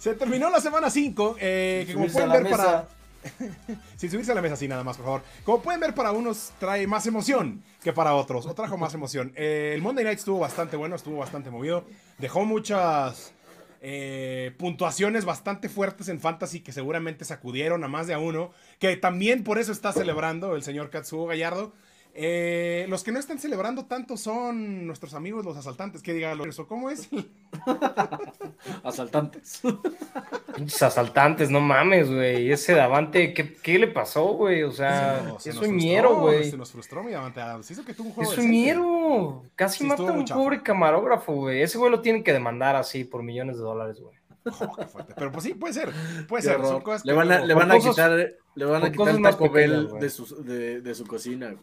Se terminó la semana 5, eh, que como Subirse pueden a la ver para... mesa. Sin subirse a la mesa así nada más, por favor. Como pueden ver, para unos trae más emoción que para otros. O trajo más emoción. Eh, el Monday Night estuvo bastante bueno, estuvo bastante movido. Dejó muchas eh, puntuaciones bastante fuertes en Fantasy que seguramente sacudieron a más de a uno. Que también por eso está celebrando el señor Katsuo Gallardo. Eh, los que no están celebrando tanto son nuestros amigos los asaltantes. Que diga eso, ¿cómo es? Asaltantes. Pinches asaltantes, no mames, güey. Ese Davante, ¿qué, qué le pasó, güey? O sea, No, se es un ñero, güey. Se nos frustró, mi Davante Adams. Hizo que tuvo un juego Es un ñero. Casi Sí, mata a un chafa. pobre camarógrafo, güey. Ese güey lo tienen que demandar así por millones de dólares, güey. Oh, qué fuerte. Pero pues sí, puede ser. Puede Qué ser. Son cosas Le van a, luego- le van por a cosas- quitar, le van a quitar el Taco Bell de su, de, de su cocina, güey.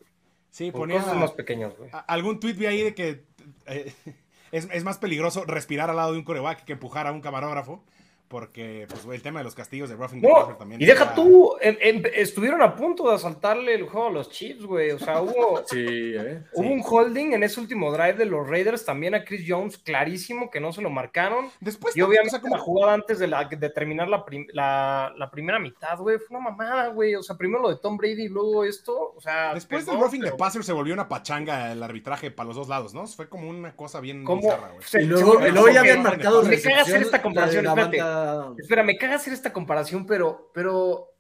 Sí, Por ponía cosas más güey. a- algún tweet vi ahí de que eh, es, es más peligroso respirar al lado de un coreback que empujar a un camarógrafo. Porque pues, el tema de los castigos de the No, también. y deja tú, en- en- estuvieron a punto de asaltarle el juego a los Chiefs, güey. O sea, hubo, Sí, ¿eh? hubo un holding en ese último drive de los Raiders también a Chris Jones, clarísimo que no se lo marcaron. Después, Y obviamente o sea, como- la jugada antes de, la, de terminar la, prim- la, la primera mitad, güey, fue una mamada, güey. O sea, primero lo de Tom Brady y luego esto. O sea, después del roughing the pero passer se volvió una pachanga el arbitraje para los dos lados, ¿no? Fue como una cosa bien ¿cómo? bizarra, güey. Se- Y luego, luego ya habían marcado Me caga hacer esta la de comparación, espérate. Espera, me caga hacer esta comparación, pero, pero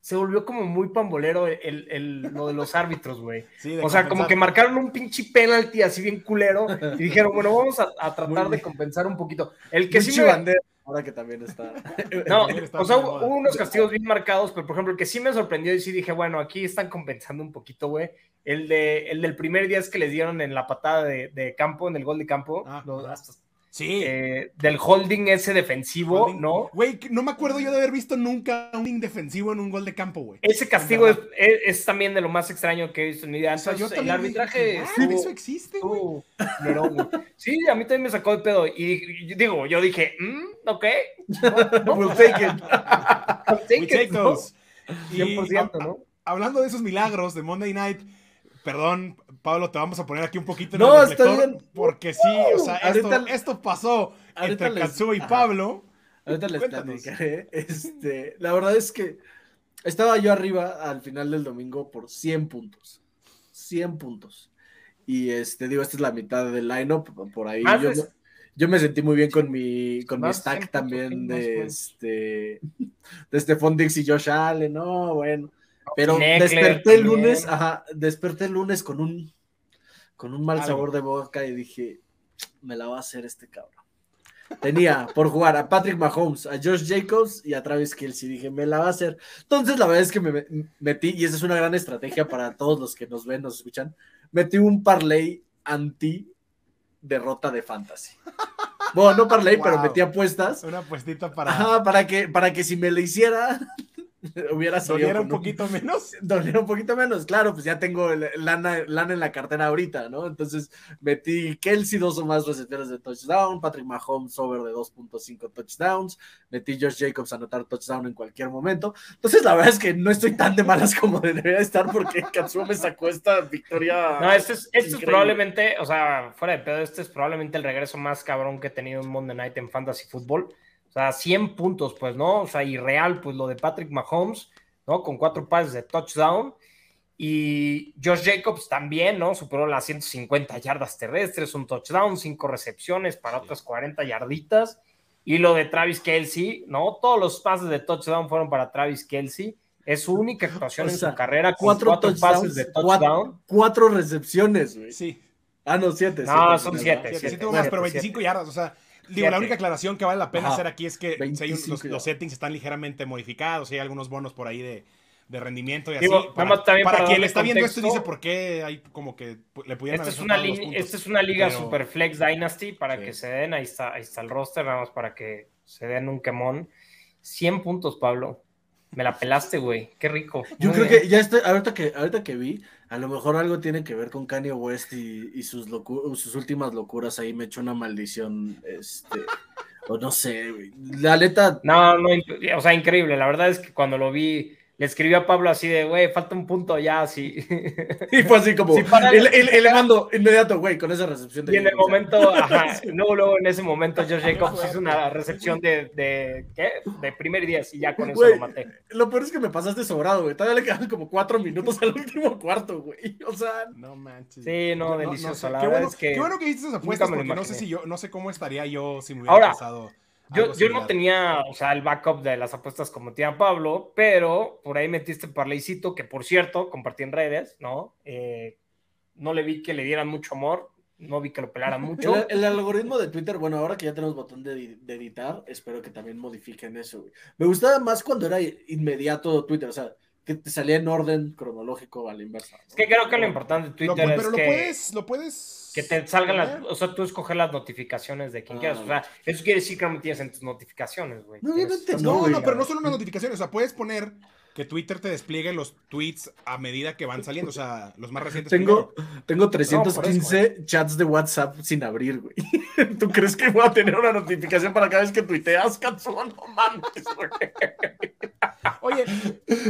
se volvió como muy pambolero el, el- lo de los árbitros, güey. Sí, O sea, como que marcaron un pinche penalti así bien culero y dijeron, bueno, vamos a, a tratar de compensar un poquito. El que sí me... chivandero, ahora que también está. No, está o sea, hubo unos castigos bien marcados, pero por ejemplo, el que sí me sorprendió y sí dije, bueno, aquí están compensando un poquito, güey. El, de, el del primer día es que les dieron en la patada de, de campo, en el gol de campo, Ah, lo- ajá. hasta- Sí. eh, del holding ese defensivo, Holding. ¿no? Güey, no me acuerdo yo de haber visto nunca un indefensivo en un gol de campo, güey. Ese castigo es, verdad. es- es también de lo más extraño que he visto en mi vida. O sea, yo el dije, arbitraje "Ah, estuvo- eso existe, güey. Sí, a mí también me sacó de pedo. Y digo, yo dije, mm, ok. No, We'll take it. I'll take We it, take ¿no? those. Y, 100%, a- a- ¿no? Hablando de esos milagros de Monday Night, perdón, Pablo, te vamos a poner aquí un poquito en No, el está reflector, bien. Porque sí, o sea, esto, Ahorita- esto pasó entre les- Katsuo y ajá. Pablo. Ahorita les Cuéntanos. platicaré. Este, la verdad es que estaba yo arriba al final del domingo por 100 puntos. 100 puntos. Y este, digo, esta es la mitad del lineup por ahí. Yo, me sentí muy bien con mi, con mi Más de 100 stack también de este de Stephon Dix y Josh Allen, no, bueno. Pero Eckler desperté el también. lunes, ajá, desperté el lunes con un con un mal Algo. sabor de boca y dije, me la va a hacer este cabrón. Tenía por jugar a Patrick Mahomes, a Josh Jacobs y a Travis Kelsey. Dije, me la va a hacer. Entonces, la verdad es que me me- metí, y esa es una gran estrategia para todos los que nos ven, nos escuchan. Metí un parlay anti derrota de fantasy. Bueno, no parlay, pero Wow. metí apuestas. Una puestita para Ajá, para que, para que si me lo hiciera, hubiera salido doliera un poquito menos. doliera un poquito menos, claro, pues ya tengo lana, lana en la cartera ahorita, ¿no? Entonces metí Kelsey dos o más receptores de touchdown, Patrick Mahomes over de 2.5 touchdowns, metí Josh Jacobs a anotar touchdown en cualquier momento. Entonces la verdad es que no estoy tan de malas como debería estar porque Katsuo me sacó esta victoria. No, este es, este probablemente, o sea, fuera de pedo, este es probablemente el regreso más cabrón que he tenido en Monday Night en Fantasy Football. O sea, 100 puntos, pues, ¿no? O sea, y real, pues lo de Patrick Mahomes, ¿no? Con cuatro pases de touchdown. Y Josh Jacobs también, ¿no? Superó las 150 yardas terrestres, un touchdown, cinco recepciones para otras 40 yarditas. Y lo de Travis Kelsey, ¿no? Todos los pases de touchdown fueron para Travis Kelsey. Es su única actuación O en sea, su carrera con cuatro, cuatro, touchdowns, pases de cuatro- touchdown. cuatro recepciones, güey. Sí, Ah, no, siete. No, siete, son siete, sí, sí, siete, tuvo más, siete, pero 25 siete. yardas, o sea, digo, la única aclaración que vale la pena Ajá. hacer aquí es que si hay un- 25 los, settings están ligeramente modificados, hay algunos bonos por ahí de, de rendimiento y así. Digo, para, más también para para quien darle está viendo esto dice por qué hay como que le pudieran Esta es, una esta es una liga Pero- super flex dynasty para Sí. que se den. Ahí está, ahí está el roster, nada más para que se den un quemón. 100 puntos, Pablo. Me la pelaste, güey. Qué rico. Yo Muy creo bien. que ya estoy, ahorita que, ahorita que vi, a lo mejor algo tiene que ver con Kanye West y, y sus, sus últimas locuras. Ahí me echó una maldición, este, o no sé. La neta, No, no, o sea, increíble. La verdad es que cuando lo vi, le escribió a Pablo así de, güey, falta un punto ya, así. Y fue así como, Sí, le- mando inmediato, güey, con esa recepción de Y en el momento, ajá, luego, luego en ese momento, Josh Jacobs hizo una recepción de, de, ¿qué? De primer 10 y ya con eso lo maté. Lo peor es que me pasaste sobrado, güey. Todavía le quedan como cuatro minutos al último cuarto, güey. O sea, No manches. Sí, no, delicioso. sé. La qué, verdad bueno, es que qué bueno que hiciste esas apuestas porque no sé si yo, no sé cómo estaría yo si me hubiera Ahora, pasado. Yo, yo no tenía, o sea, el backup de las apuestas como tía Pablo, pero por ahí metiste parleycito, que por cierto, compartí en redes, ¿no? Eh, no le vi que le dieran mucho amor, no vi que lo pelaran mucho. el, el algoritmo de Twitter, bueno, ahora que ya tenemos botón de, de editar, espero que también modifiquen eso, güey. Me gustaba más cuando era inmediato Twitter, o sea, que te salía en orden cronológico a la inversa. ¿no? Es que creo que lo importante de Lo- Twitter pero es lo que, puedes, lo puedes. Que te salgan las, o sea, tú escoger las notificaciones de quien Ah, quieras. O sea, eso quiere decir que no me tienes en tus notificaciones, güey. No, Tienes- No, no, pero no solo una notificación, o sea, puedes poner que Twitter te despliegue los tweets a medida que van saliendo, o sea, los más recientes. Tengo, primero. tengo por eso, 315 chats de WhatsApp sin abrir, güey. ¿Tú crees que voy a tener una notificación para cada vez que tuiteas, Katsuo? No mames, güey. Oye,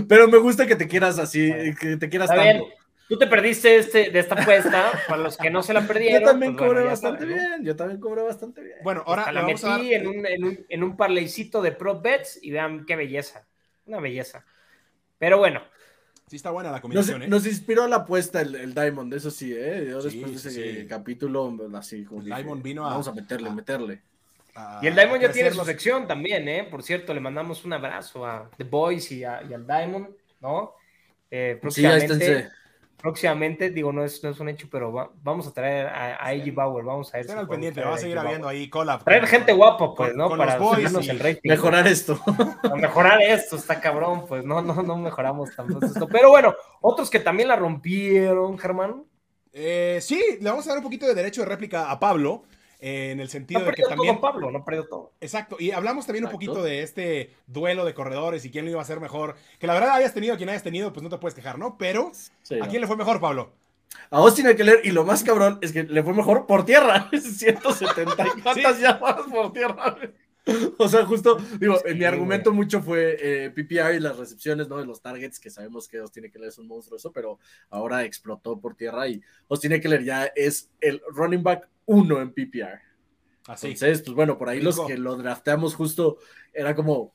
Pero me gusta que te quieras así, que te quieras tanto. Tú te perdiste este, de esta apuesta, para los que no se la perdieron. Yo también pues, cobré bastante saben, ¿no? bien, yo también cobré bastante bien. bueno, ahora Hasta la vamos metí a dar. en, un, en, un, en un parleycito de Pro Bets y vean qué belleza. Una belleza. Pero bueno, Sí, está buena la Nos, combinación, ¿eh? nos inspiró la apuesta el, el Diamond, eso sí, ¿eh? Yo Sí, después de ese sí. capítulo, así como El dije, Diamond vino a- Vamos a meterle, a- meterle. A- y el Diamond ya tiene su sección también, ¿eh? Por cierto, le mandamos un abrazo a The Boys y, a- y al Diamond, ¿no? Eh, Sí, ahí próximamente, esténse. Próximamente, digo, no es, no es un hecho, pero va- vamos a traer a, a A.G. Bauer, vamos a ver Estén si al pendiente, traer va a seguir habiendo ahí collab. Traer con- gente guapa, pues, con- ¿no? con Para boys el rating. Mejorar esto. a mejorar esto, está cabrón, pues no, no, no mejoramos tanto esto. Pero bueno, otros que también la rompieron, Germán. Eh, sí, le vamos a dar un poquito de derecho de réplica a Pablo, en el No sentido de que también... todo Pablo, no perdió todo. Exacto, y hablamos también un poquito de este duelo de corredores y quién lo iba a hacer mejor. Que la verdad hayas tenido quien hayas tenido, pues no te puedes quejar, ¿no? Pero, Sí, ¿a no. quién le fue mejor, Pablo? A Austin Eckler, y lo más cabrón es que le fue mejor por tierra. 170 y cuántas llamadas por tierra. O sea, justo, digo, Sí, en mi argumento mucho fue eh, PPR y las recepciones, ¿no? De los targets, que sabemos que Austin Eckler es un monstruo, eso, pero ahora explotó por tierra y Austin Eckler ya es el running back uno en PPR. Así. Entonces, pues bueno, por ahí los que lo drafteamos justo era como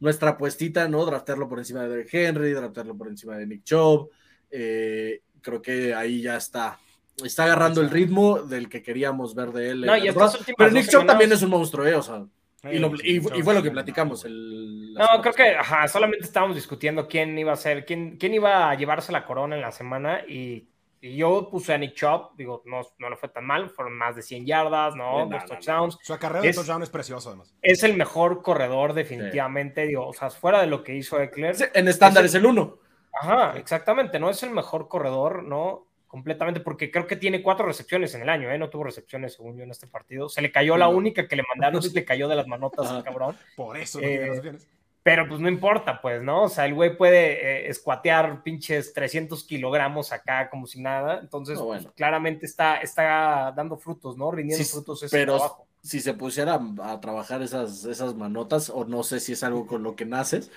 nuestra apuestita, ¿no? Draftearlo por encima de Henry, draftearlo por encima de Nick Chubb. Eh, creo que ahí ya está. Está agarrando el ritmo del que queríamos ver de él. No, y últimas Pero Nick Chubb semanas- también es un monstruo, ¿eh? O sea, y, lo- Sí, y- sí, y fue lo que sí, platicamos. sí. el- No, creo que, ajá, solamente estábamos discutiendo quién iba a ser, quién, quién iba a llevarse la corona en la semana y, y yo puse a Nick Chubb, digo, no, no le fue tan mal, fueron más de 100 yardas, ¿no? No, no, touchdowns. Su acarreo de Es- touchdown es precioso, además. Es el mejor corredor definitivamente, digo, o sea, fuera de lo que hizo Eckler. Sí, En estándar Es es el uno. Ajá, exactamente, no es el mejor corredor, ¿no? Completamente, porque creo que tiene cuatro recepciones en el año, ¿eh? No tuvo recepciones, según yo, en este partido. Se le cayó la única que le mandaron, se le cayó de las manotas, al cabrón. Por eso no Eh, tiene recepciones. Pero pues no importa, pues, ¿no? O sea, el güey puede eh, escuatear pinches 300 kilogramos acá como si nada. Entonces, No, pues, bueno. claramente está, está dando frutos, ¿no? Rindiendo Sí, frutos ese pero trabajo. Si se pusiera a trabajar esas, esas manotas, o no sé si es algo con lo que naces,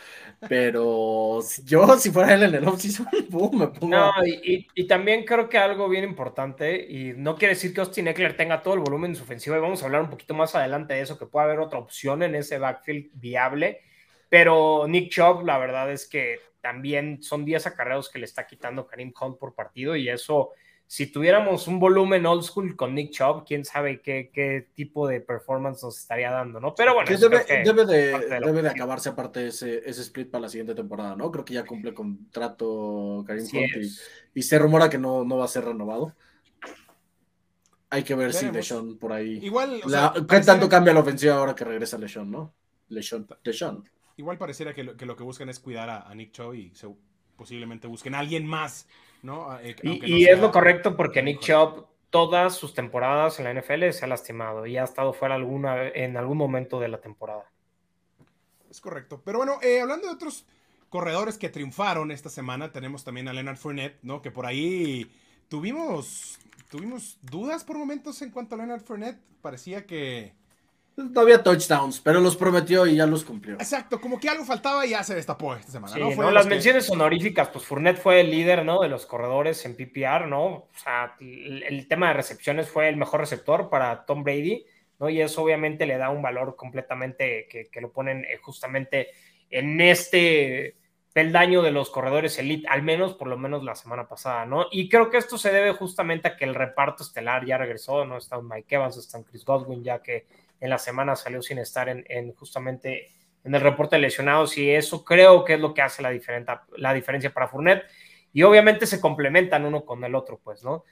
pero yo, si fuera él en el offseason, pum, me pongo. No, y, y- y también creo que algo bien importante, y no quiere decir que Austin Eckler tenga todo el volumen en su ofensiva, y vamos a hablar un poquito más adelante de eso, que puede haber otra opción en ese backfield viable, pero Nick Chubb, la verdad es que también son 10 acarreos que le está quitando Karim Hunt por partido, y eso, si tuviéramos un volumen old school con Nick Chubb, quién sabe qué, qué tipo de performance nos estaría dando, ¿no? Pero bueno, debe, que- debe de, debe de acabarse aparte ese, ese split para la siguiente temporada, ¿no? Creo que ya cumple contrato Karim Así Hunt y, se rumora que no, no va a ser renovado. Hay que ver si. LeSean por ahí. Igual, o La- sea, ¿Qué tanto cambia la ofensiva ahora que regresa LeSean, no? LeSean. LeSean. Igual pareciera que lo, que lo que buscan es cuidar a, a Nick Chubb y se- posiblemente busquen a alguien más, ¿no? Eh, Y, no y sea- es lo correcto porque Nick Chubb todas sus temporadas en la NFL se ha lastimado y ha estado fuera alguna, en algún momento de la temporada. Es correcto. Pero bueno, eh, hablando de otros corredores que triunfaron esta semana, tenemos también a Leonard Fournette, ¿no? Que por ahí tuvimos, tuvimos dudas por momentos en cuanto a Leonard Fournette. Parecía que, No había touchdowns, pero los prometió y ya los cumplió. Exacto, como que algo faltaba y ya se destapó esta semana. Sí, ¿no? las que- menciones honoríficas, pues Fournette fue el líder, ¿no? De los corredores en PPR, ¿no? O sea, el, el tema de recepciones fue el mejor receptor para Tom Brady, ¿no? Y eso obviamente le da un valor completamente que, que lo ponen eh, justamente en este peldaño de los corredores elite, al menos por lo menos la semana pasada, ¿no? Y creo que esto se debe justamente a que el reparto estelar ya regresó, ¿no? Está un Mike Evans, está un Chris Godwin, ya que en la semana salió sin estar en, en justamente en el reporte de lesionados y eso creo que es lo que hace la, la diferencia para Fournette y obviamente se complementan uno con el otro, pues, ¿no?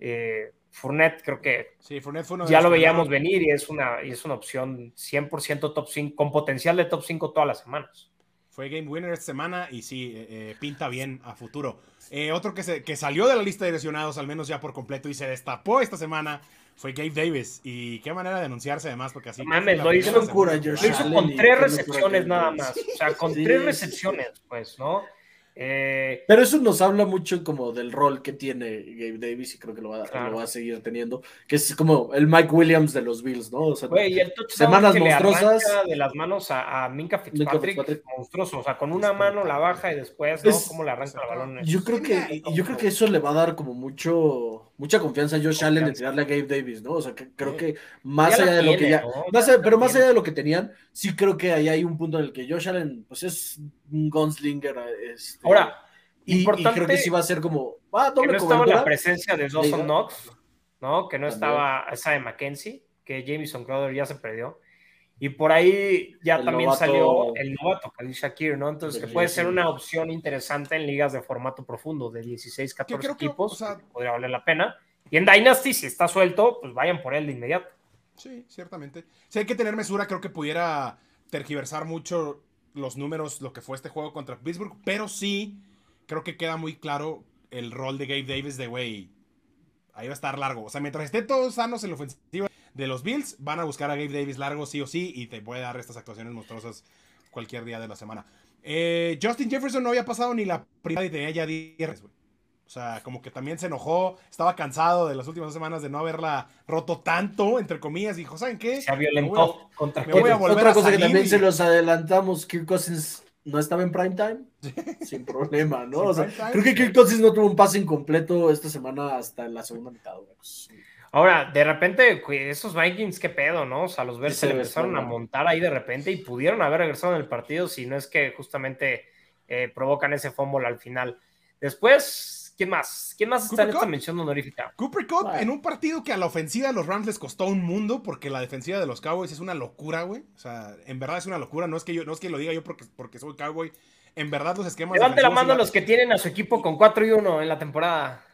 Eh, Fournette creo que Sí, Fournette fue uno ya lo veíamos venir y es una, y es una opción 100% top 5, con potencial de top 5 todas las semanas. Fue game winner esta semana y sí, eh, eh, pinta bien a futuro. Eh, otro que, se, que salió de la lista de lesionados, al menos ya por completo, y se destapó esta semana, fue Gabe Davis. Y qué manera de anunciarse además, porque así... Mames, lo hizo Lo hizo Allen con tres recepciones nada más, o sea, con Sí, tres recepciones, pues, ¿no? Eh, Pero eso nos habla mucho como del rol que tiene Gabe Davis y creo que lo va, Claro. lo va a seguir teniendo, que es como el Mike Williams de los Bills, ¿no? O sea, Güey, y el Semanas monstruosas. de las manos a, a Minka Fitzpatrick, Fitzpatrick. monstruoso. O sea, con una mano la baja y después, ¿no? Es- ¿Cómo le arranca el balón? yo creo que yo creo que eso le va a dar como mucho mucha confianza a Josh Allen de tirarle a Gabe Davis, ¿no? O sea, que creo Sí. que más allá de lo que ya, ¿no? más Ya allá- la pero más tiene. allá de lo que tenían, sí creo que ahí hay un punto en el que Josh Allen pues es un gunslinger este, Ahora, y, y importante creo que sí va a ser como ah, que doble no estaba la presencia de Dawson. Knox, ¿no? Que no También. estaba esa de McKenzie, que Jamison Crowder ya se perdió. Y por ahí ya El también novato- salió el novato, Khalil Shakir, ¿no? Entonces, que puede ser una opción interesante en ligas de formato profundo, de 16, 14 creo que, equipos, o sea- que podría valer la pena. Y en Dynasty, si está suelto, pues vayan por él de inmediato. Sí, ciertamente. Sí, hay que tener mesura. Creo que pudiera tergiversar mucho los números, lo que fue este juego contra Pittsburgh. Pero sí, creo que queda muy claro el rol de Gabe Davis de, güey, ahí va a estar largo. O sea, mientras estén todos sanos en la ofensiva de los Bills, van a buscar a Gabe Davis largo sí o sí y te puede dar estas actuaciones monstruosas cualquier día de la semana. Eh, Justin Jefferson no había pasado ni la primera y tenía ya 10, güey. O sea, como que también se enojó, estaba cansado de las últimas dos semanas de no haberla roto tanto, entre comillas, dijo, ¿saben qué? Se Me voy violentó contra me voy a volver Otra a cosa que también y- se los adelantamos, Kirk Cousins no estaba en prime time, sin problema, ¿no? Sin O sea, creo que Kirk Cousins no tuvo un pase incompleto esta semana hasta la segunda mitad. güey. Ahora, de repente, esos Vikings, qué pedo, ¿no? O sea, los Bears Sí, se le empezaron a montar ahí de repente y pudieron haber regresado en el partido si no es que justamente eh, provocan ese fumble al final. Después, ¿quién más? ¿Quién más está Cooper en esta mención honorífica? Cooper Cup en un partido que a la ofensiva de los Rams les costó un mundo porque la defensiva de los Cowboys es una locura, güey. O sea, en verdad es una locura. No es que yo, no es que lo diga yo porque, porque soy Cowboy. En verdad los esquemas Levante la mano los que tienen a su equipo con 4 y 1 en la temporada.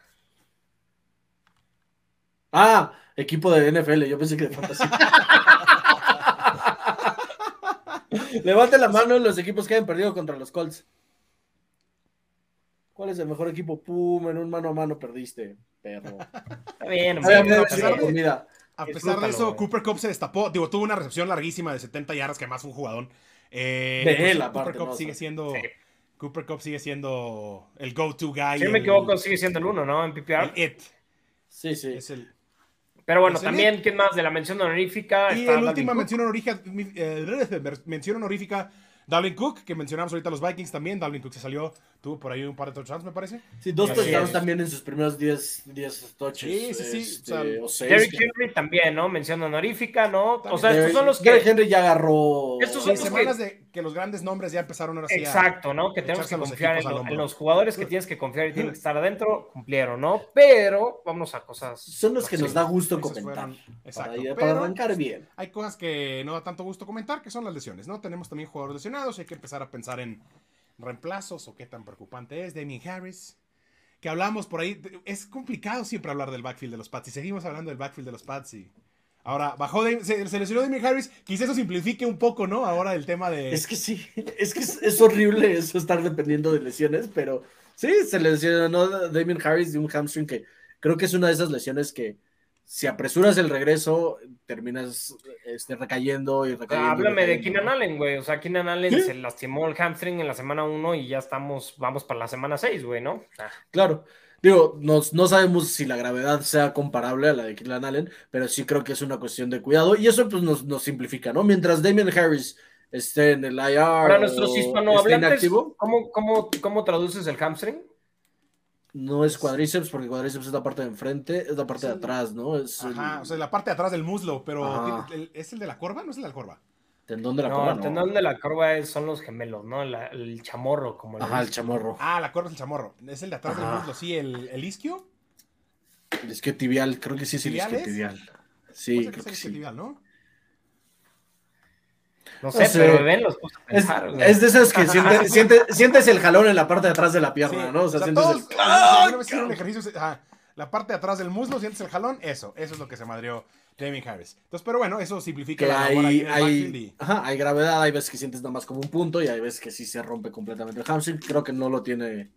Ah, equipo de NFL, yo pensé que de fantasy. Levante la mano los equipos que hayan perdido contra los Colts. ¿Cuál es el mejor equipo? Pum, en un mano a mano perdiste, perro. Está bien, hombre, a ver, pesar la bien. comida. A pesar de eso. Cooper Cup se destapó. Digo, tuvo una recepción larguísima de 70 yardas, que además fue un jugadón. Eh, De pues, él, aparte, Cooper Cup ¿no? sigue siendo. Sí. Cooper Cup sigue siendo el go-to guy. Si me equivoco, sigue siendo el 1, ¿no? En PPR. el it. Sí, sí. Es el, Pero bueno, también, ¿quién más de la mención honorífica? Y la última mención honorífica, eh, mención honorífica, Dalvin Cook, que mencionamos ahorita los Vikings también. Dalvin Cook se salió, tuvo por ahí un par de touchdowns, me parece. Sí, dos Así touchdowns también en sus primeros 10 10 touches. Sí, sí, sí, este, o sea, o seis. Derrick Henry también, ¿no? Mención honorífica, ¿no? O sea, Derrick- estos son los que... Derrick Henry ya agarró. Estos Sí, son los semanas de que los grandes nombres ya empezaron ahora sí a- Exacto, ¿no? Que tenemos que confiar en, lo- en los jugadores que tienes que confiar y tienen que estar adentro, cumplieron, ¿no? Pero vamos a cosas. Son los que nos da gusto Esos comentar. fueron- exacto. Para, para arrancar bien. hay cosas que no da tanto gusto comentar, que son las lesiones, ¿no? Tenemos también jugadores lesionados y hay que empezar a pensar en reemplazos o qué tan preocupante es. Damien Harris, que hablamos por ahí. Es complicado siempre hablar del backfield de los Pats y seguimos hablando del backfield de los Pats y. Ahora, bajó, se, se lesionó Damien Harris, quizás eso simplifique un poco, ¿no? Ahora el tema de... Es que sí, es que es, es horrible eso estar dependiendo de lesiones, pero sí, se lesionó Damien Harris de un hamstring que creo que es una de esas lesiones que si apresuras el regreso, terminas este, recayendo y recayendo. y Háblame de recayendo, Keenan ¿no? Allen, güey. O sea, Keenan Allen Sí. se lastimó el hamstring en la semana 1 y ya estamos, vamos para la semana 6, güey, ¿no? Sea, Claro. Digo, nos- no sabemos si la gravedad sea comparable a la de Keenan Allen, pero sí creo que es una cuestión de cuidado y eso pues nos, nos simplifica, ¿no? Mientras Damian Harris esté en el IR Para o nuestros esté hispanohablantes, inactivo, ¿cómo, cómo, ¿cómo traduces el hamstring? No es cuádriceps porque cuádriceps es la parte de enfrente, es la parte de Sí. atrás, ¿no? Es Ajá, el o sea, la parte de atrás del muslo, pero Ajá. ¿tiene- el- ¿es el de la corva? ¿No es el de la corva? tendón de la no, corva, el ¿no? tendón de la corva es- son los gemelos, ¿no? La- el chamorro, como le Ajá, el chamorro. Ah, la corva es el chamorro. Es el de atrás del Ajá. muslo, sí, el, el isquio. El isquio tibial, creo que sí es el ¿Tibial isquio es? tibial. O Sí, que creo es que el sí. isquiotibial, ¿no? No sé, No sé. pero ven, los puse a Es, pensar, güey. es de esas que siente- siente- sientes el jalón en la parte de atrás de la pierna, Sí, ¿no? O sea, sientes todos, el... o un ejercicio, ajá, la parte de atrás del muslo, sientes el jalón, eso, eso es lo que se madrió Damien Harris. Entonces, pero bueno, eso simplifica que la hay, el hay, y- ajá, hay gravedad, hay veces que sientes nada más como un punto y hay veces que sí se rompe completamente el hamstring. Creo que no lo tiene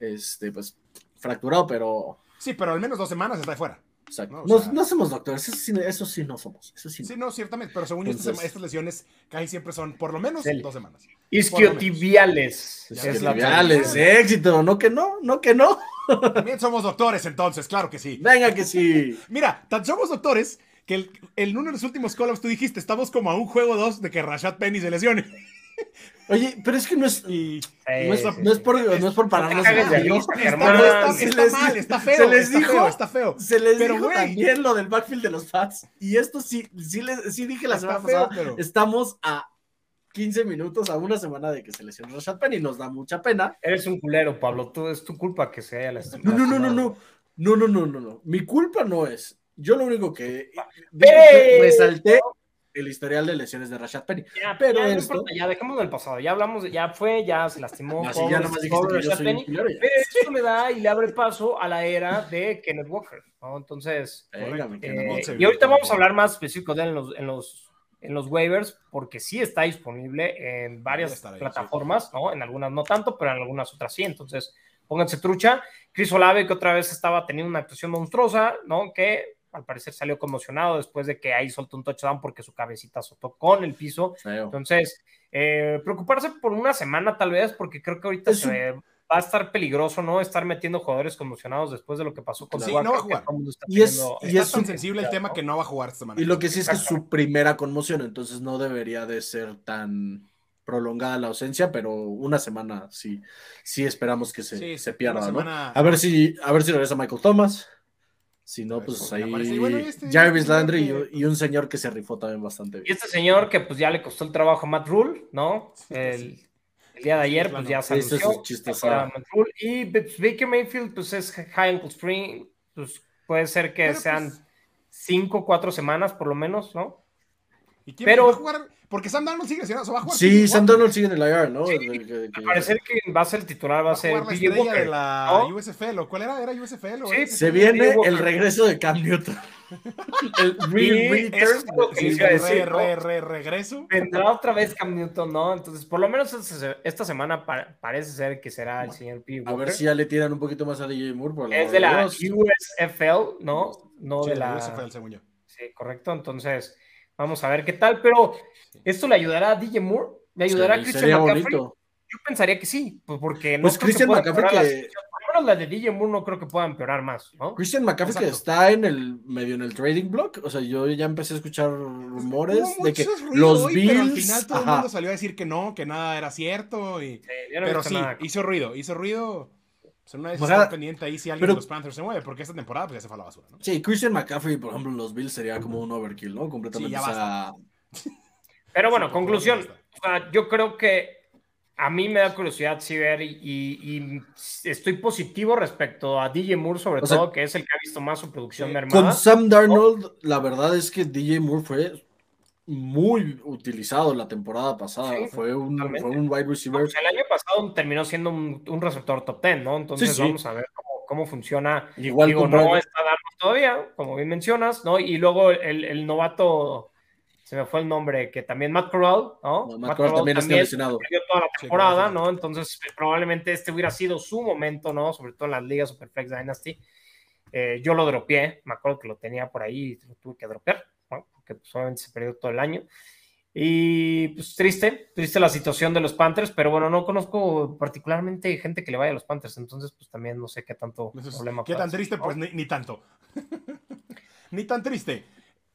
este, pues, fracturado, pero Sí, pero al menos dos semanas está de fuera. Exacto. No, o No, sea- no somos doctores, eso sí, eso sí no somos. Eso sí no. Sí, no, ciertamente, pero según yo, estas, lesiones casi siempre son por lo menos dos semanas. Isquiotibiales. Ya es que la Triviales, traducción. éxito, no que no, no que no. También somos doctores, entonces, claro que sí. Venga que sí. Mira, tan somos doctores que el, en uno de los últimos collabs tú dijiste, estamos como a un juego dos de que Rashad Penny se lesione. Oye, pero es que no es, Sí, no es, sí, no es por, no es por pararnos está, Germán. está- Se está les- mal, está feo. se les está dijo- feo, está feo. Se les Pero, dijo también lo del backfield de los Pats. Y esto sí, sí, les, sí dije la semana feo, pasada. pero- Estamos a 15 minutos, a una semana de que se lesionó Rashad Penny. Nos da mucha pena. Eres un culero, Pablo. Tú, es tu culpa que se haya lastimado. No, no, no, no, no. No, no, no, no, no. Mi culpa no es. Yo lo único que ¡Pero! resalté el historial de lesiones de Rashad Penny. Ya, Pero ya, no esto- importa, ya dejemos del pasado. Ya hablamos, de- ya fue, ya se lastimó. No, ya Rashad Penny. Pero esto le da y le abre paso a la era de Kenneth Walker, ¿no? Entonces, Venga, eh, mucho. y ahorita vamos a hablar más específico de él en los, en los, en los waivers, porque sí está disponible en varias ahí, plataformas, ¿no? En algunas no tanto, pero en algunas otras sí. Entonces, pónganse trucha. Chris Olave, que otra vez estaba teniendo una actuación monstruosa, ¿no? Que al parecer salió conmocionado después de que ahí soltó un touchdown porque su cabecita azotó con el piso. Feo. Entonces, eh, preocuparse por una semana tal vez, porque creo que ahorita Es se va a estar peligroso, ¿no? Estar metiendo jugadores conmocionados después de lo que pasó con Sí, Tua, no va a jugar. Y es- teniendo- y Está es tan un- sensible el tema que no va a jugar esta semana. Y lo que sí es que es su primera conmoción, entonces no debería de ser tan prolongada la ausencia, pero una semana sí, sí esperamos que se, Sí, se pierda, ¿no? semana- A ver si, a ver si regresa Michael Thomas. Si no, pues ahí aparece. Y bueno, y este- Jarvis Landry y, y un señor que se rifó también bastante Y bien. este señor que pues ya le costó el trabajo a Matt Rule, ¿no? El, el día de ayer pues ya Este Rule. Y pues, Baker Mayfield pues es High Ankle Spring, pues puede ser que Pero, sean pues, cinco, cuatro semanas por lo menos, ¿no? ¿y quién pero- va a jugar? Porque Sam Darnold sigue lesionado, o sea, va a jugar. Sí, Sam. Donald sigue en el IR, ¿no? Sí, Al parecer que va a ser el titular, va Va a a ser jugar la DJ estrella Walker. de la ¿no? USFL, ¿o cuál era? ¿Era USFL? o Sí, USFL? Se viene el regreso de Cam Newton. el re a regreso. Vendrá otra vez Cam Newton, ¿no? Entonces, por lo menos esta esta semana pa- parece ser que será el señor P. A ver si ya le tiran un poquito más a DJ Moore. Por Es de la Dios. USFL, ¿no? No Sí, de la la. USFL, según yo. Sí, correcto. Entonces, vamos a ver qué tal. Pero, ¿esto le ayudará a DJ Moore? ¿Le ayudará a Christian McCaffrey? bonito. Yo pensaría que sí, pues porque no Pues creo Christian que McCaffrey empeorar la que- situación. Por lo menos la de DJ Moore no creo que pueda empeorar más, ¿no? Christian McCaffrey que Exacto. está en el medio en el trading block, o sea, yo ya empecé a escuchar rumores de que los hoy, Bills, Pero al final todo el mundo salió a decir que no, que nada era cierto. Y... Sí, no Pero sí, nada. hizo ruido, hizo ruido. O sea, una vez O sea, pendiente ahí si alguien pero- de los Panthers se mueve, porque esta temporada pues ya se fue a la basura, ¿no? sí, Christian McCaffrey, por ejemplo, en los Bills sería como un overkill, ¿no? Completamente. Sí, ya o sea, Pero bueno, Sí, conclusión. O sea, yo creo que a mí me da curiosidad sí ver y, y- y estoy positivo respecto a DJ Moore, sobre O sea, todo, que es el que ha visto más su producción sí, mermada. con Sam Darnold, la verdad es que DJ Moore fue muy utilizado la temporada pasada. Sí, fue, un, fue un wide receiver. Pues el año pasado terminó siendo un, un receptor top 10, ¿no? Entonces Sí, sí. vamos a ver cómo, cómo funciona. Igual Digo, no está dando todavía, como bien mencionas, ¿no? Y luego el, el novato, se me fue el nombre, que también Matt Corral, ¿no? No, Matt Corral también está lesionado. perdió toda la temporada. ¿no? Entonces, eh, probablemente este hubiera sido su momento, ¿no? Sobre todo en las ligas Superflex Dynasty. Eh, yo lo dropeé, me acuerdo que lo tenía por ahí y lo tuve que dropear, porque pues, obviamente se perdió todo el año. Y pues triste, triste la situación de los Panthers, pero bueno, no conozco particularmente gente que le vaya a los Panthers, entonces pues también no sé qué tanto problema. ¿Qué tan triste? Pues ni, tanto. ni tan triste.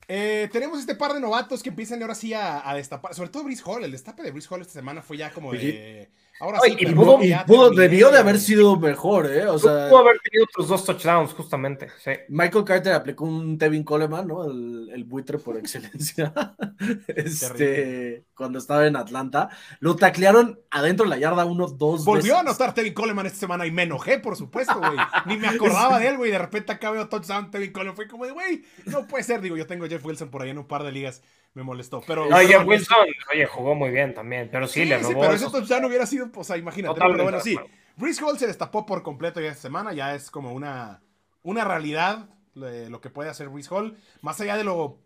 Eh, tenemos este par de novatos que empiezan ahora sí a, a, destapar, sobre todo Brice Hall, el destape de Brice Hall esta semana fue ya como de... Ahora sí, y pudo, debió de haber sido mejor, ¿eh? O sea, pudo haber tenido otros dos touchdowns, justamente. Michael Carter aplicó un Tevin Coleman, ¿no? El, buitre por excelencia. este, cuando estaba en Atlanta. Lo taclearon adentro de la yarda uno, dos Volvió a anotar Tevin Coleman esta semana y me enojé, por supuesto, güey. Ni me acordaba de él, güey. De repente acá veo touchdown Tevin Coleman. Fue como de, güey, no puede ser. Digo, yo tengo a Jeff Wilson por ahí en un par de ligas me molestó. Pero, oye, Wilson, oye, jugó muy bien también, pero sí, le robó. Sí, pero eso ya no hubiera sido, pues, imagínate. pero bueno, sí. Brice Hall se destapó por completo ya esta semana, ya es como una, una realidad lo que puede hacer Brice Hall. Más allá de lo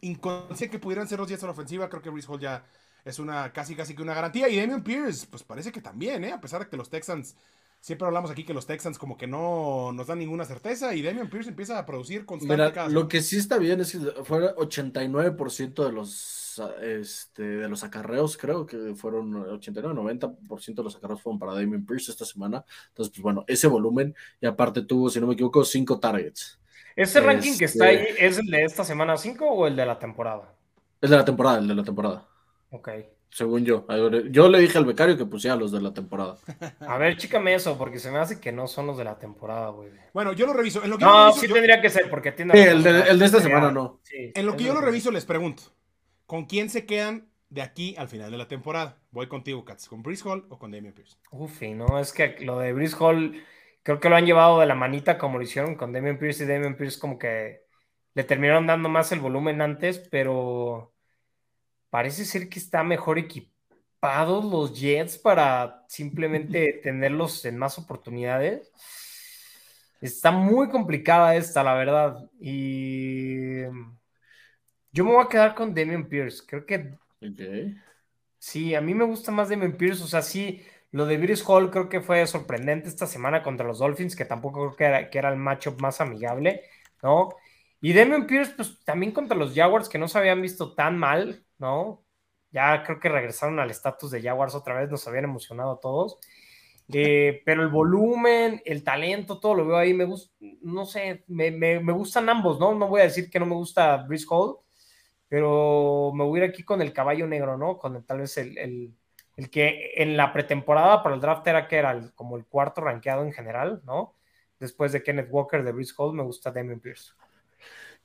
inconsciente que pudieran ser los Jets en la ofensiva, creo que Brice Hall ya es una casi casi que una garantía. Y Damian Pierce, pues parece que también, ¿eh? A pesar de que los Texans Siempre hablamos aquí que los Texans como que no nos dan ninguna certeza y Damian Pierce empieza a producir constantemente. lo que sí está bien es que fue 89% de los este, de los acarreos, creo que fueron 89-90% de los acarreos fueron para Damian Pierce esta semana. Entonces, pues bueno, ese volumen y aparte tuvo, si no me equivoco, 5 targets. ¿Ese ranking que está ahí este es el de esta semana 5 o el de la temporada? El de la temporada, el de la temporada. Ok según yo. Yo le dije al becario que pusiera los de la temporada. A ver, chícame eso, porque se me hace que no son los de la temporada, güey. Bueno, yo lo reviso. En lo que no, sí tendría que ser, porque tiene. Sí, el, de, esta semana no. en lo que yo lo reviso, les pregunto: ¿con quién se quedan de aquí al final de la temporada? Voy contigo, Katz. ¿Con Brice Hall o con Damian Pierce? Ufi, no, es que lo de Brice Hall creo que lo han llevado de la manita como lo hicieron con Damian Pierce y Damian Pierce como que le terminaron dando más el volumen antes, pero parece ser que está mejor equipados los Jets para simplemente tenerlos en más oportunidades. Está muy complicada esta, la verdad. Y yo me voy a quedar con Damian Pierce. Creo que. Sí, a mí me gusta más Damian Pierce. O sea, sí, lo de Brice Hall creo que fue sorprendente esta semana contra los Dolphins, que tampoco creo que era, que era el matchup más amigable, ¿no? Y Damian Pierce, pues también contra los Jaguars, que no se habían visto tan mal, ¿no? Ya creo que regresaron al estatus de Jaguars otra vez, nos habían emocionado a todos. Eh, pero el volumen, el talento, todo lo veo ahí. Me gusta, no sé, me, me, me, gustan ambos, ¿no? No voy a decir que no me gusta Brice Hall, pero me voy a ir aquí con el caballo negro, ¿no? Con tal vez el, el, el, que en la pretemporada para el draft era que era como el cuarto rankeado en general, ¿no? Después de Kenneth Walker, de Brice Hall, me gusta Damien Pierce.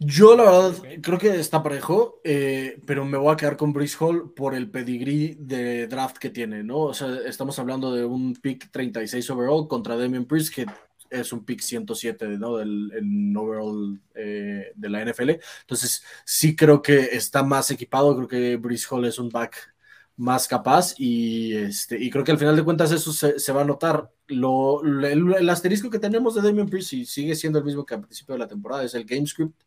Yo, la verdad, creo que está parejo, eh, pero me voy a quedar con Brice Hall por el pedigrí de draft que tiene, ¿no? O sea, estamos hablando de un pick 36 overall contra Damian Priest, que es un pick 107, ¿no? Del overall eh, de la NFL. Entonces, sí creo que está más equipado, creo que Brice Hall es un back más capaz y, este, y creo que al final de cuentas eso se, va a notar. Lo, el, asterisco que tenemos de Damian Priest sigue siendo el mismo que al principio de la temporada, es el game script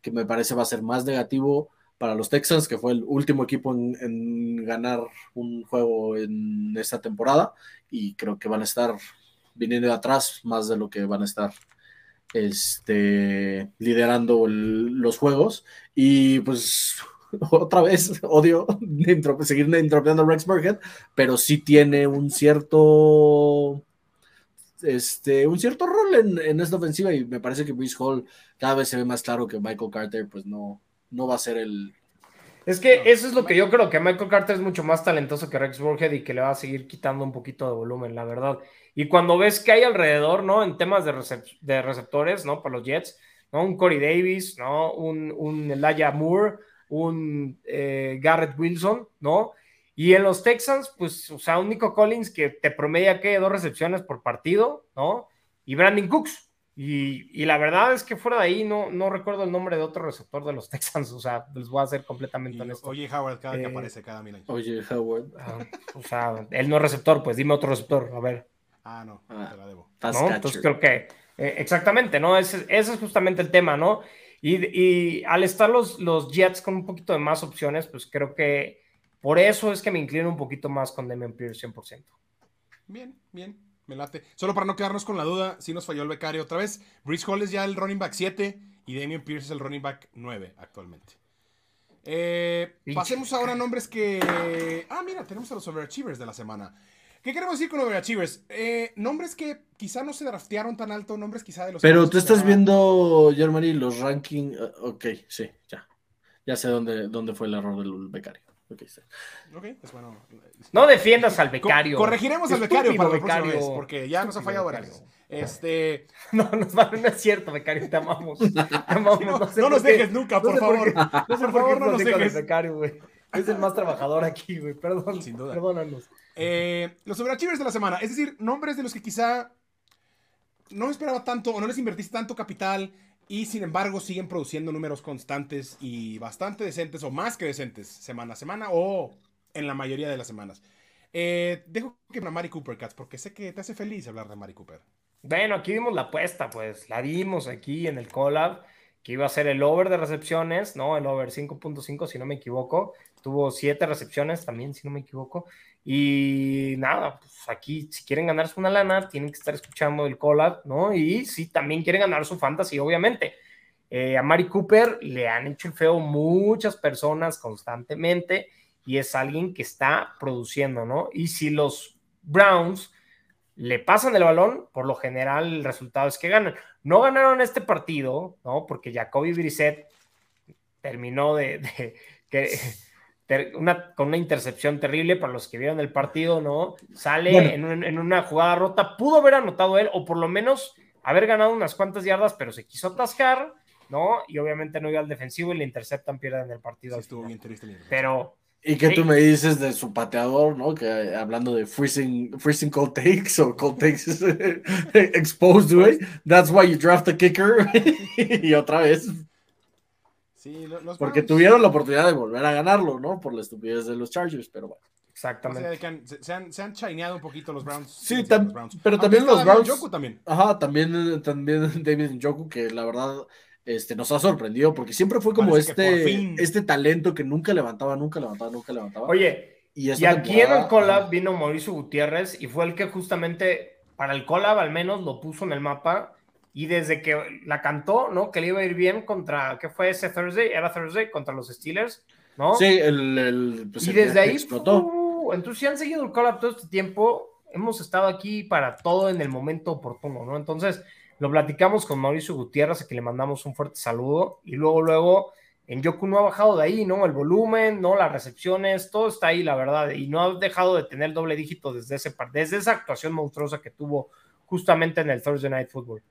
que me parece va a ser más negativo para los Texans, que fue el último equipo en, ganar un juego en esta temporada, y creo que van a estar viniendo de atrás más de lo que van a estar este, liderando los juegos. Y pues otra vez odio seguir intropeando a Rex Burkhead, pero sí tiene un cierto este, un cierto rol en, en, esta ofensiva y me parece que Bruce Hall cada vez se ve más claro que Michael Carter pues no, no va a ser el... Es que eso es lo que yo creo, que Michael Carter es mucho más talentoso que Rex Burhead y que le va a seguir quitando un poquito de volumen, la verdad. Y cuando ves que hay alrededor, ¿no? En temas de, de receptores, ¿no? Para los Jets, ¿no? Un Corey Davis, ¿no? Un, un Elijah Moore, un eh, Garrett Wilson, ¿no? Y en los Texans, pues, o sea, un Nico Collins que te promedia que dos recepciones por partido, ¿no? Y Brandon Cooks. Y, la verdad es que fuera de ahí no, no recuerdo el nombre de otro receptor de los Texans, o sea, les voy a ser completamente honesto. Oye, Howard, cada que eh, aparece cada mil Oye, Howard. Ah, o sea, él no es receptor, pues dime otro receptor, a ver. Ah, no, ah, te la debo. ¿no? Entonces creo que, eh, exactamente, ¿no? Ese, ese, es justamente el tema, ¿no? Y, y al estar los, los Jets con un poquito de más opciones, pues creo que por eso es que me inclino un poquito más con Damian Pierce 100%. Bien, bien. Me late. Solo para no quedarnos con la duda, si nos falló el becario otra vez. Brice Hall es ya el running back 7 y Damian Pierce es el running back 9 actualmente. Eh, pasemos ahora a nombres que. Ah, mira, tenemos a los overachievers de la semana. ¿Qué queremos decir con overachievers? Eh, nombres que quizá no se draftearon tan alto, nombres quizá de los. Pero tú estás viendo, Germany, los rankings. Uh, ok, sí, ya. Ya sé dónde, dónde fue el error del becario. Pues bueno. No defiendas al becario. Co corregiremos al becario para la próxima vez, porque ya nos ha fallado varias Este. No, nos va, no es cierto, becario, te amamos. Te amamos no, no, sé no nos dejes nunca, por favor. no por favor, no nos dejes. Becario, güey. Es el más trabajador aquí, güey. Perdón. Sin duda. Perdónanos. Eh, los overachievers de la semana. Es decir, nombres de los que quizá no esperaba tanto o no les invertiste tanto capital y sin embargo siguen produciendo números constantes y bastante decentes o más que decentes semana a semana o en la mayoría de las semanas. Eh, dejo que para Mari Cooper, Cats, porque sé que te hace feliz hablar de Mari Cooper. Bueno, aquí dimos la apuesta, pues la dimos aquí en el collab, que iba a ser el over de recepciones, ¿no? El over 5.5, si no me equivoco. Tuvo 7 recepciones también, si no me equivoco. Y nada, pues aquí si quieren ganarse una lana, tienen que estar escuchando el collab, ¿no? Y si también quieren ganar su fantasy, obviamente. Eh, a Mari Cooper le han hecho el feo muchas personas constantemente y es alguien que está produciendo, ¿no? Y si los Browns le pasan el balón, por lo general el resultado es que ganan. No ganaron este partido, ¿no? Porque Jacoby Brissett terminó de, de que una, con una intercepción terrible para los que vieron el partido, ¿no? Sale en, una jugada rota, pudo haber anotado él, o por lo menos haber ganado unas cuantas yardas, pero se quiso atascar, ¿no? Y obviamente no iba al defensivo y le interceptan, pierden el partido. estuvo bien triste. Pero. Y que tú me dices de su pateador, ¿no? Que hablando de freezing, freezing cold takes o cold takes exposed, güey. That's why you draft a kicker. y otra vez porque tuvieron la oportunidad de volver a ganarlo, ¿no? Por la estupidez de los Chargers, pero bueno. Exactamente. se, han, se han chineado un poquito los Browns. Sí, pero también los Browns. también. Ajá, también, también David Njoku, que la verdad este, nos ha sorprendido, porque siempre fue como este, este talento que nunca levantaba, nunca levantaba, nunca levantaba. Oye, y, aquí en el collab vino Mauricio Gutiérrez y fue el que justamente para el collab al menos lo puso en el mapa y desde que la cantó, ¿no? Que le iba a ir bien contra, ¿qué fue ese Thursday? Era Thursday contra los Steelers, ¿no? Sí, el... Pues, y desde ahí explotó. Uh, entonces, si han seguido el collab todo este tiempo, hemos estado aquí para todo en el momento oportuno, ¿no? Entonces, lo platicamos con Mauricio Gutiérrez, a que le mandamos un fuerte saludo, y luego, luego, en Yoku no ha bajado de ahí, ¿no? El volumen, ¿no? Las recepciones, todo está ahí, la verdad, y no ha dejado de tener doble dígito desde, ese, desde esa actuación monstruosa que tuvo justamente en el Thursday Night Football.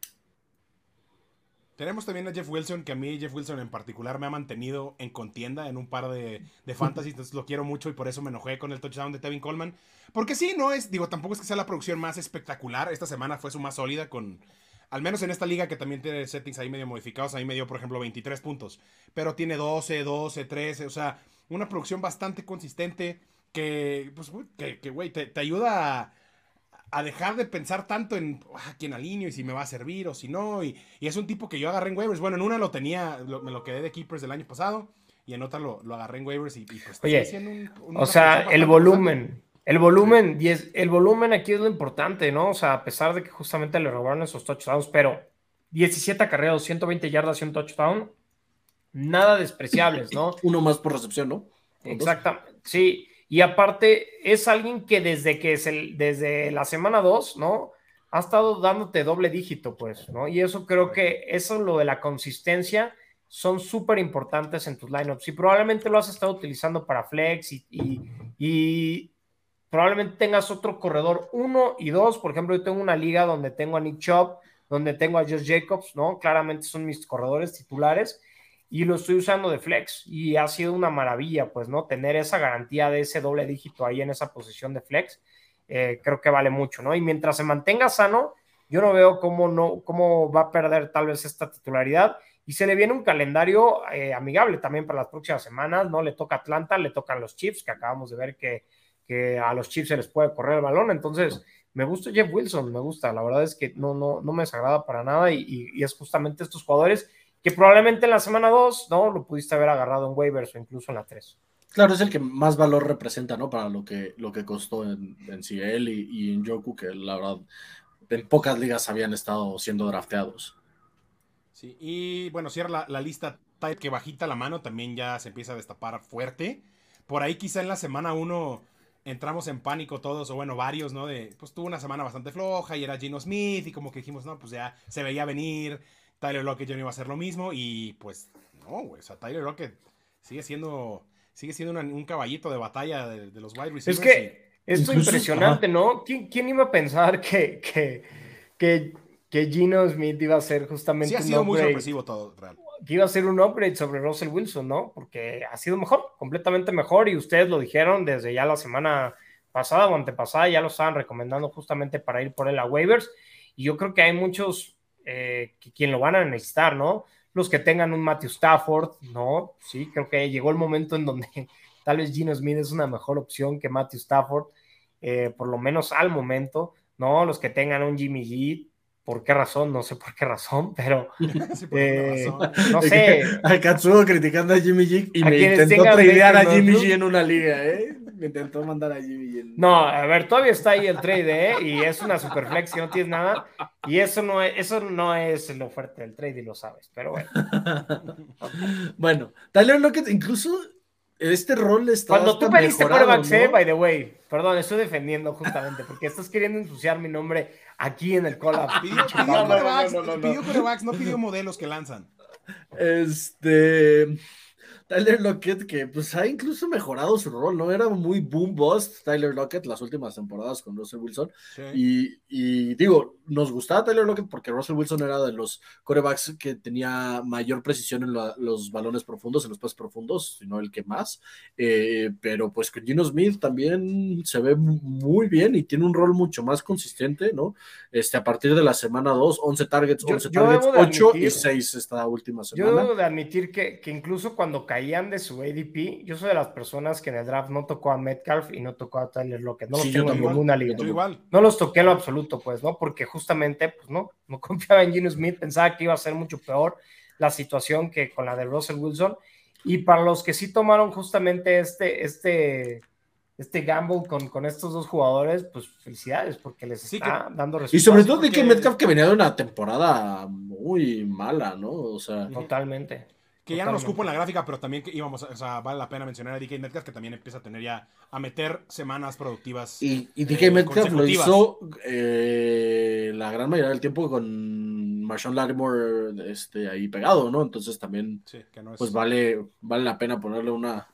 Tenemos también a Jeff Wilson, que a mí Jeff Wilson en particular me ha mantenido en contienda en un par de, de fantasy, entonces lo quiero mucho y por eso me enojé con el touchdown de Tevin Coleman. Porque sí, no es, digo, tampoco es que sea la producción más espectacular. Esta semana fue su más sólida con, al menos en esta liga que también tiene settings ahí medio modificados, ahí me dio, por ejemplo, 23 puntos. Pero tiene 12, 12, 13, o sea, una producción bastante consistente que, pues, que, güey, te, te ayuda a a dejar de pensar tanto en ah, quién alineo y si me va a servir o si no. Y, es un tipo que yo agarré en waivers. Bueno, en una lo tenía, me lo quedé de keepers del año pasado y en otra lo, agarré en waivers y, pues Oye, o sea, el volumen. El volumen, y el volumen aquí es lo importante, ¿no? O sea, a pesar de que justamente le robaron esos touchdowns, pero 17 acarreados, 120 yardas y un touchdown, nada despreciables, ¿no? Uno más por recepción, ¿no? Exactamente, sí. Y aparte, es alguien que desde que es el, desde la semana 2, ¿no? Ha estado dándote doble dígito, pues, ¿no? Y eso creo que eso, lo de la consistencia, son súper importantes en tus lineups. Y probablemente lo has estado utilizando para flex y, y, probablemente tengas otro corredor 1 y 2. Por ejemplo, yo tengo una liga donde tengo a Nick Chubb, donde tengo a Josh Jacobs, ¿no? Claramente son mis corredores titulares y lo estoy usando de flex y ha sido una maravilla, pues, ¿no? Tener esa garantía de ese doble dígito ahí en esa posición de flex, eh, creo que vale mucho, ¿no? Y mientras se mantenga sano, yo no veo cómo, no, cómo va a perder tal vez esta titularidad y se le viene un calendario eh, amigable también para las próximas semanas, ¿no? Le toca Atlanta, le tocan los Chiefs, que acabamos de ver que, que a los Chiefs se les puede correr el balón, entonces me gusta Jeff Wilson, me gusta, la verdad es que no, no, no me desagrada para nada y, y es justamente estos jugadores que probablemente en la semana 2, ¿no? Lo pudiste haber agarrado en waivers o incluso en la 3. Claro, es el que más valor representa, ¿no? Para lo que, lo que costó en, en CL y, y en Yoku, que la verdad en pocas ligas habían estado siendo drafteados. Sí, y bueno, cierra la, la lista que bajita la mano, también ya se empieza a destapar fuerte. Por ahí quizá en la semana 1 entramos en pánico todos, o bueno, varios, ¿no? De, pues tuvo una semana bastante floja y era Gino Smith y como que dijimos, no, pues ya se veía venir, Tyler Lockett ya no iba a hacer lo mismo y pues no, güey, o sea, Tyler Lockett sigue siendo, sigue siendo una, un caballito de batalla de, de, los wide receivers. Es que esto es impresionante, ¿no? ¿Quién, ¿Quién, iba a pensar que, que, que, que, Gino Smith iba a ser justamente sí, ha sido muy sorpresivo todo, real que iba a ser un upgrade sobre Russell Wilson, ¿no? Porque ha sido mejor, completamente mejor, y ustedes lo dijeron desde ya la semana pasada o antepasada, ya lo estaban recomendando justamente para ir por él a waivers, y yo creo que hay muchos eh, que quien lo van a necesitar, ¿no? Los que tengan un Matthew Stafford, ¿no? Sí, creo que llegó el momento en donde tal vez Gino Smith es una mejor opción que Matthew Stafford, eh, por lo menos al momento, ¿no? Los que tengan un Jimmy G, por qué razón, no sé por qué razón, pero sí, eh, razón. no sé. A Katsuo criticando a Jimmy G y me intentó tradear a Jimmy G en una liga, ¿eh? Me intentó mandar a Jimmy G. En... No, a ver, todavía está ahí el trade, ¿eh? Y es una superflex que no tienes nada. Y eso no es, eso no es la oferta del trade y lo sabes, pero bueno. bueno, Tyler Lockett incluso este rol está Cuando tú pediste quarterbacks, ¿no? eh, by the way, perdón, estoy defendiendo justamente porque estás queriendo ensuciar mi nombre aquí en el collab. Pidió, pidió no, no, no, no, pidió quarterbacks, no pidió modelos que lanzan. Este. Tyler Lockett, que pues ha incluso mejorado su rol, ¿no? Era muy boom bust Tyler Lockett las últimas temporadas con Russell Wilson. Sí. Y, y, digo, nos gustaba Tyler Lockett porque Russell Wilson era de los corebacks que tenía mayor precisión en la, los balones profundos, en los pases profundos, sino el que más. Eh, pero pues con Gino Smith también se ve muy bien y tiene un rol mucho más consistente, ¿no? Este, a partir de la semana 2, 11 targets, 11 yo, targets, 8 admitir, y 6 esta última semana. Yo debo de admitir que, que incluso cuando caí caían de su ADP, yo soy de las personas que en el draft no tocó a Metcalf y no tocó a Tyler Lockett. No los sí, tengo en ninguna liga. Igual. No los toqué en lo absoluto, pues, ¿no? Porque justamente, pues, no, no confiaba en Gino Smith, pensaba que iba a ser mucho peor la situación que con la de Russell Wilson. Y para los que sí tomaron justamente este, este, este gamble con, con estos dos jugadores, pues felicidades, porque les sí, está que, dando resultados. Y sobre todo de que Metcalf que venía de una temporada muy mala, ¿no? O sea, totalmente. Que ya no nos cupo en la gráfica, pero también que íbamos, o sea, vale la pena mencionar a DK Metcalf, que también empieza a tener ya, a meter semanas productivas. Y, y DK eh, Metcalf lo hizo eh, la gran mayoría del tiempo con Marshawn Lattimore este, ahí pegado, ¿no? Entonces también, sí, no es... pues vale, vale la pena ponerle una,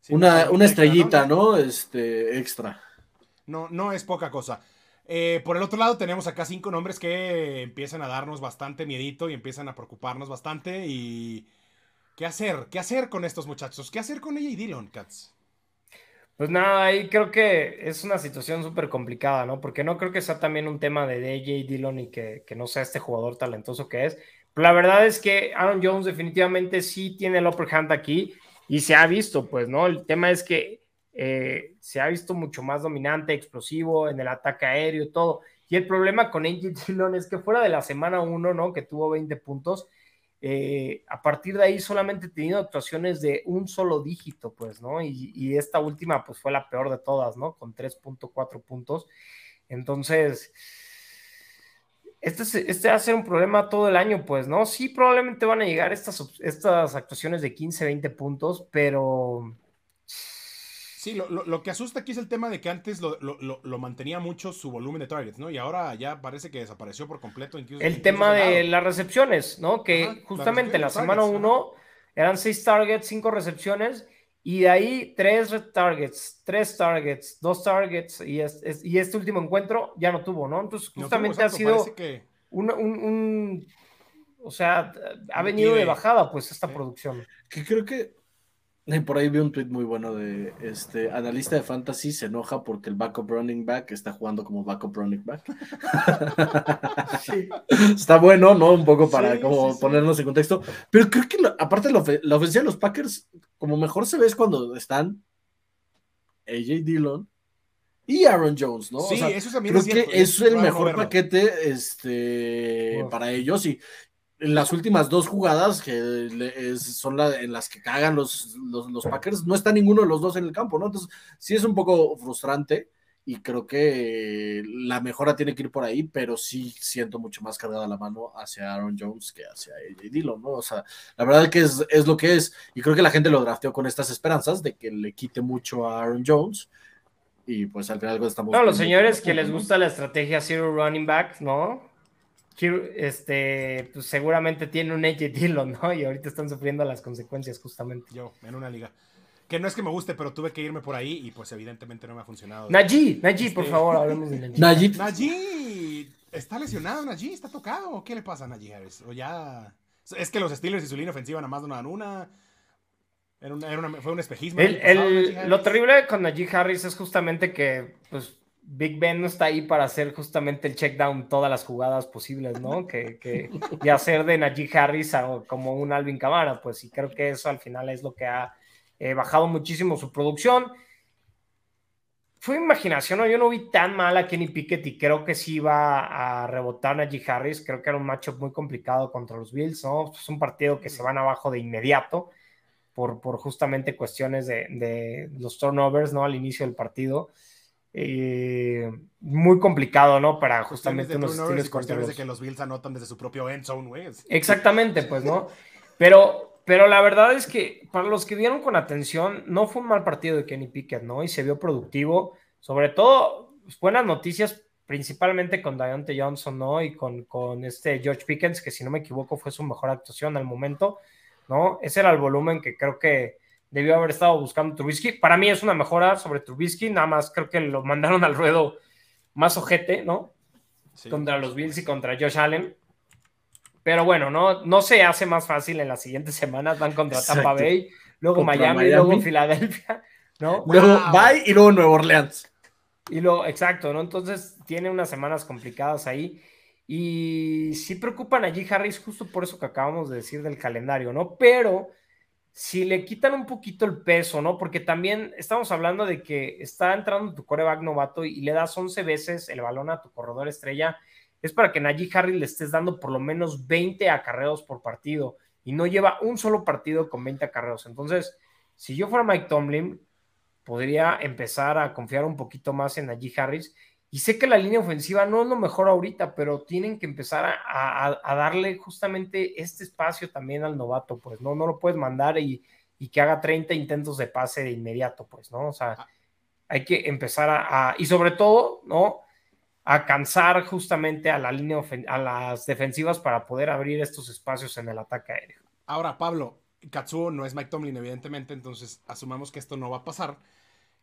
sí, una, una estrellita, ¿no? Este, extra. No, no es poca cosa. Eh, por el otro lado, tenemos acá cinco nombres que empiezan a darnos bastante miedito y empiezan a preocuparnos bastante. Y ¿Qué hacer? ¿Qué hacer con estos muchachos? ¿Qué hacer con ella y Dillon, Katz? Pues nada, ahí creo que es una situación súper complicada, ¿no? Porque no creo que sea también un tema de DJ Dillon y que, no sea este jugador talentoso que es. Pero la verdad es que Aaron Jones definitivamente sí tiene el upper hand aquí y se ha visto, pues, ¿no? El tema es que eh, se ha visto mucho más dominante, explosivo en el ataque aéreo, todo. Y el problema con AJ Dillon es que fuera de la semana 1, ¿no? Que tuvo 20 puntos, eh, a partir de ahí solamente he tenido actuaciones de un solo dígito, pues, ¿no? Y, esta última, pues, fue la peor de todas, ¿no? Con 3.4 puntos. Entonces, este, es, este va a ser un problema todo el año, pues, ¿no? Sí, probablemente van a llegar estas actuaciones de 15, 20 puntos, pero Sí, lo, lo, lo, que asusta aquí es el tema de que antes lo, lo, mantenía mucho su volumen de targets, ¿no? Y ahora ya parece que desapareció por completo. Incluso, el tema de las recepciones, ¿no? Que Ajá, justamente en la semana 1 eran 6 targets, 5 recepciones, y de ahí 3 targets, 3 targets, 2 targets, y, es, es, y este último encuentro ya no tuvo, ¿no? Entonces justamente no tuvo, exacto, ha sido que... un, un, un, O sea, ha venido de bajada pues esta sí. producción. Que creo que por ahí vi un tweet muy bueno de este analista de fantasy se enoja porque el backup running back está jugando como backup running back. sí. Está bueno, ¿no? Un poco para sí, como sí, ponernos en contexto. Pero creo que lo, aparte la, la, ofensiva de los Packers, como mejor se ve es cuando están AJ Dillon y Aaron Jones, ¿no? Sí, o sea, eso también creo es que es el mejor paquete este, para ellos y en las últimas dos jugadas, que son en las que cagan los, los, Packers, no está ninguno de los dos en el campo, ¿no? Entonces, sí es un poco frustrante y creo que la mejora tiene que ir por ahí, pero sí siento mucho más cargada la mano hacia Aaron Jones que hacia AJ Dillon, ¿no? O sea, la verdad es que es, es, lo que es, y creo que la gente lo drafteó con estas esperanzas de que le quite mucho a Aaron Jones, y pues al final estamos... No, los señores que les gusta la estrategia Zero Running Back, ¿no? Este, pues seguramente tiene un AJ Dillon, ¿no? Y ahorita están sufriendo las consecuencias justamente. Yo, en una liga. Que no es que me guste, pero tuve que irme por ahí y pues evidentemente no me ha funcionado. Naji, Naji, por este, favor, hablemos de Naji. Naji. ¿Está lesionado Naji? ¿Está tocado? ¿Qué le pasa a Naji Harris? O ya... Es que los Steelers y su línea ofensiva nada más no dan una. Era una, fue un espejismo. lo terrible con Najee Harris es justamente que pues, Big Ben no está ahí para hacer justamente el check down todas las jugadas posibles, ¿no? que, que, y hacer de Najee Harris como un Alvin Kamara, pues y creo que eso al final es lo que ha eh, bajado muchísimo su producción. Fue imaginación, ¿no? Yo no vi tan mal a Kenny Pickett y creo que sí iba a rebotar Najee Harris. Creo que era un matchup muy complicado contra los Bills, ¿no? Es un partido que se van abajo de inmediato por, por justamente cuestiones de, de, los turnovers, ¿no? Al inicio del partido. Eh, muy complicado, ¿no? Para justamente unos estilos cuestiones de que los Bills anotan desde su propio end zone, güey. Exactamente, pues, ¿no? Pero, pero la verdad es que para los que vieron con atención, no fue un mal partido de Kenny Pickett, ¿no? Y se vio productivo. Sobre todo, pues, buenas noticias, principalmente con Dionte Johnson, ¿no? Y con, con este George Pickens, que si no me equivoco fue su mejor actuación al momento. ¿no? Ese era el volumen que creo que debió haber estado buscando Trubisky. Para mí es una mejora sobre Trubisky, nada más creo que lo mandaron al ruedo más ojete, ¿no? Contra los Bills y contra Josh Allen. Pero bueno, no, no se hace más fácil en las siguientes semanas. Van contra Tampa Bay, luego Miami, luego Filadelfia, ¿no? Luego Bay y luego Nueva Orleans. Y luego, exacto, ¿no? Entonces tiene unas semanas complicadas ahí. Y sí preocupan allí Harris justo por eso que acabamos de decir del calendario, ¿no? Pero si le quitan un poquito el peso, ¿no? Porque también estamos hablando de que está entrando tu coreback novato y, le das 11 veces el balón a tu corredor estrella, es para que Najee Harris le estés dando por lo menos 20 acarreos por partido y no lleva un solo partido con 20 acarreos. Entonces, si yo fuera Mike Tomlin, podría empezar a confiar un poquito más en Najee Harris y sé que la línea ofensiva no es lo mejor ahorita, pero tienen que empezar a, darle justamente este espacio también al novato, pues, ¿no? No lo puedes mandar y, que haga 30 intentos de pase de inmediato, pues, ¿no? O sea, ah. hay que empezar a, y sobre todo, ¿no? A cansar justamente a la línea, a las defensivas para poder abrir estos espacios en el ataque aéreo. Ahora, Pablo, Katsuo no es Mike Tomlin, evidentemente, entonces asumamos que esto no va a pasar.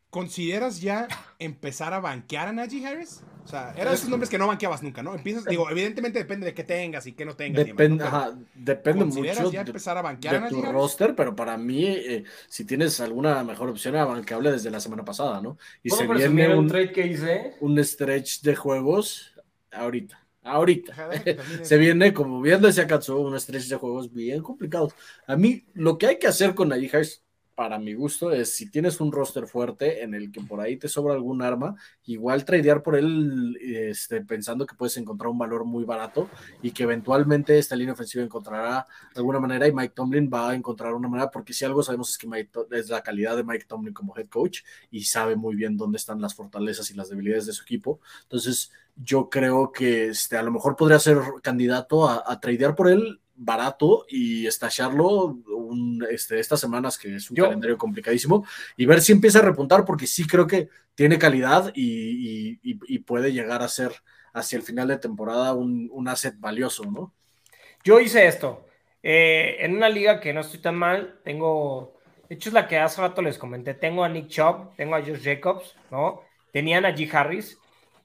¿Consideras ya empezar a banquear a Najee Harris? O sea, eran esos nombres que no banqueabas nunca, ¿no? Empiezas, digo, evidentemente depende de qué tengas y qué no tengas. Depende, depende mucho ya empezar a banquear de, tu roster, pero para mí, eh, si tienes alguna mejor opción, era banqueable desde la semana pasada, ¿no? Y se viene un, trade que hice? un stretch de juegos ahorita. Ahorita. se viene, como bien decía Katsuo, un stretch de juegos bien complicados. A mí, lo que hay que hacer con Najee Harris para mi gusto, es si tienes un roster fuerte en el que por ahí te sobra algún arma, igual tradear por él este, pensando que puedes encontrar un valor muy barato y que eventualmente esta línea ofensiva encontrará alguna manera y Mike Tomlin va a encontrar una manera, porque si algo sabemos es que es la calidad de Mike Tomlin como head coach y sabe muy bien dónde están las fortalezas y las debilidades de su equipo. Entonces, yo creo que este, a lo mejor podría ser candidato a, a tradear por él barato y estallarlo este, estas semanas, que es un calendario complicadísimo, y ver si empieza a repuntar, porque sí creo que tiene calidad y, puede llegar a ser hacia el final de temporada un, un asset valioso, ¿no? Yo hice esto. Eh, en una liga que no estoy tan mal, tengo, de hecho es la que hace rato les comenté, tengo a Nick Chubb, tengo a Josh Jacobs, ¿no? Tenían a G. Harris,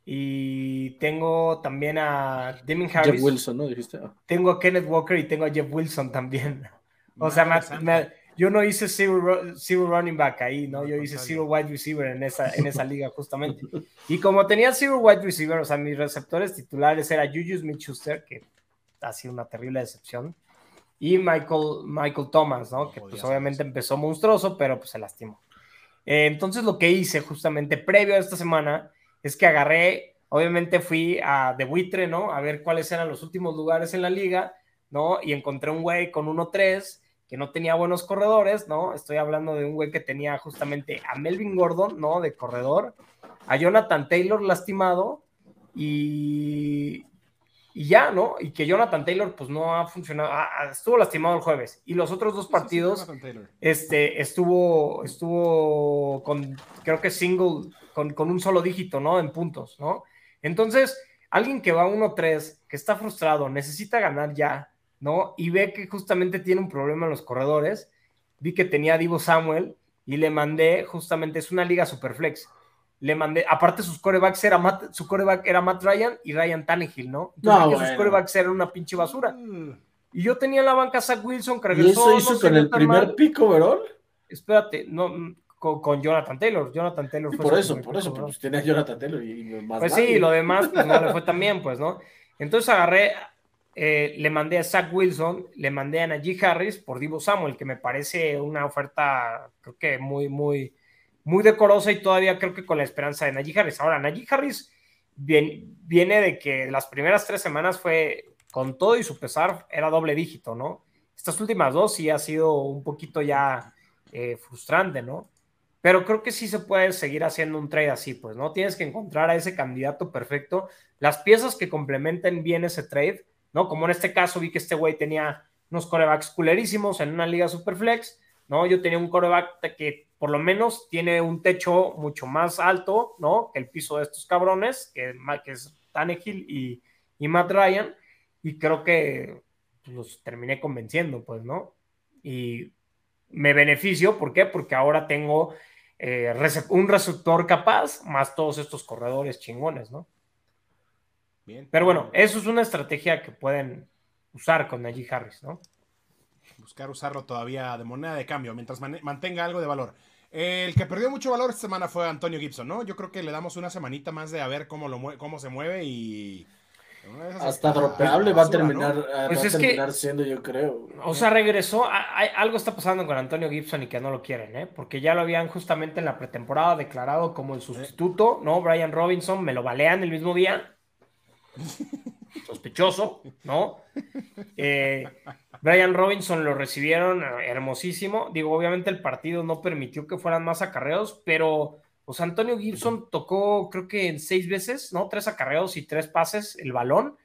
y tengo también a Deming Harris. Jeff Wilson, ¿no? Dijiste. Ah. Tengo a Kenneth Walker y tengo a Jeff Wilson también. O sea, yo no hice zero, running back ahí, ¿no? Yo hice zero wide receiver en esa, en esa liga, justamente. Y como tenía zero wide receiver, o sea, mis receptores titulares era Juju Smith-Schuster, que ha sido una terrible decepción, y Michael, Michael Thomas, ¿no? Que pues obviamente empezó monstruoso, pero pues se lastimó. Eh, entonces lo que hice justamente previo a esta semana es que agarré, obviamente fui a de buitre, ¿no? A ver cuáles eran los últimos lugares en la liga, ¿no? Y encontré un güey con 1-3 que no tenía buenos corredores, ¿no? Estoy hablando de un güey que tenía justamente a Melvin Gordon, ¿no? De corredor, a Jonathan Taylor lastimado y, y ya, ¿no? Y que Jonathan Taylor pues no ha funcionado, ah, ah, estuvo lastimado el jueves y los otros dos partidos este, estuvo, estuvo con, creo que single, con, con, un solo dígito, ¿no? En puntos, ¿no? Entonces, alguien que va 1-3, que está frustrado, necesita ganar ya, ¿no? Y ve que justamente tiene un problema en los corredores, vi que tenía a Divo Samuel y le mandé, justamente, es una liga superflex le mandé, aparte sus corebacks era Matt, su coreback era Matt Ryan y Ryan Tannehill, ¿no? Entonces no, sus corebacks eran una pinche basura. Mm. Y yo tenía en la banca a Zach Wilson que regresó. ¿Y eso hizo con el primer pico, ¿verdad? Espérate, no, con, Jonathan Taylor. Jonathan Taylor fue Por eso, por eso, pues tenía Jonathan Taylor y más Pues sí, lo demás pues no le fue tan bien, pues, ¿no? Entonces agarré, eh, le mandé a Zach Wilson, le mandé a Najee Harris por Divo Samuel, que me parece una oferta, creo que muy, muy muy decorosa y todavía creo que con la esperanza de Najee Harris. Ahora, Najee Harris viene, de que las primeras tres semanas fue con todo y su pesar, era doble dígito, ¿no? Estas últimas dos sí ha sido un poquito ya eh, frustrante, ¿no? Pero creo que sí se puede seguir haciendo un trade así, pues, ¿no? Tienes que encontrar a ese candidato perfecto, las piezas que complementen bien ese trade, ¿no? Como en este caso vi que este güey tenía unos corebacks culerísimos en una liga superflex, ¿no? Yo tenía un coreback que por lo menos tiene un techo mucho más alto, ¿no? Que el piso de estos cabrones, que, es Tannehill y, y Matt Ryan, y creo que los terminé convenciendo, pues, ¿no? Y me beneficio, ¿por qué? Porque ahora tengo eh, un receptor capaz, más todos estos corredores chingones, ¿no? Bien. Pero bueno, eso es una estrategia que pueden usar con Najee Harris, ¿no? Buscar usarlo todavía de moneda de cambio, mientras mantenga algo de valor. El que perdió mucho valor esta semana fue Antonio Gibson, ¿no? Yo creo que le damos una semanita más de a ver cómo, lo cómo se mueve y... Hasta dropeable va a terminar, eh, pues es que, siendo, yo creo. O sea, regresó. algo está pasando con Antonio Gibson y que no lo quieren, ¿eh? Porque ya lo habían justamente en la pretemporada declarado como el sustituto, ¿no? Brian Robinson, me lo balean el mismo día. Sospechoso, ¿no? Eh, Brian Robinson lo recibieron eh, hermosísimo. Digo, obviamente el partido no permitió que fueran más acarreos, pero pues Antonio Gibson tocó creo que en seis veces, ¿no? Tres acarreos y tres pases el balón.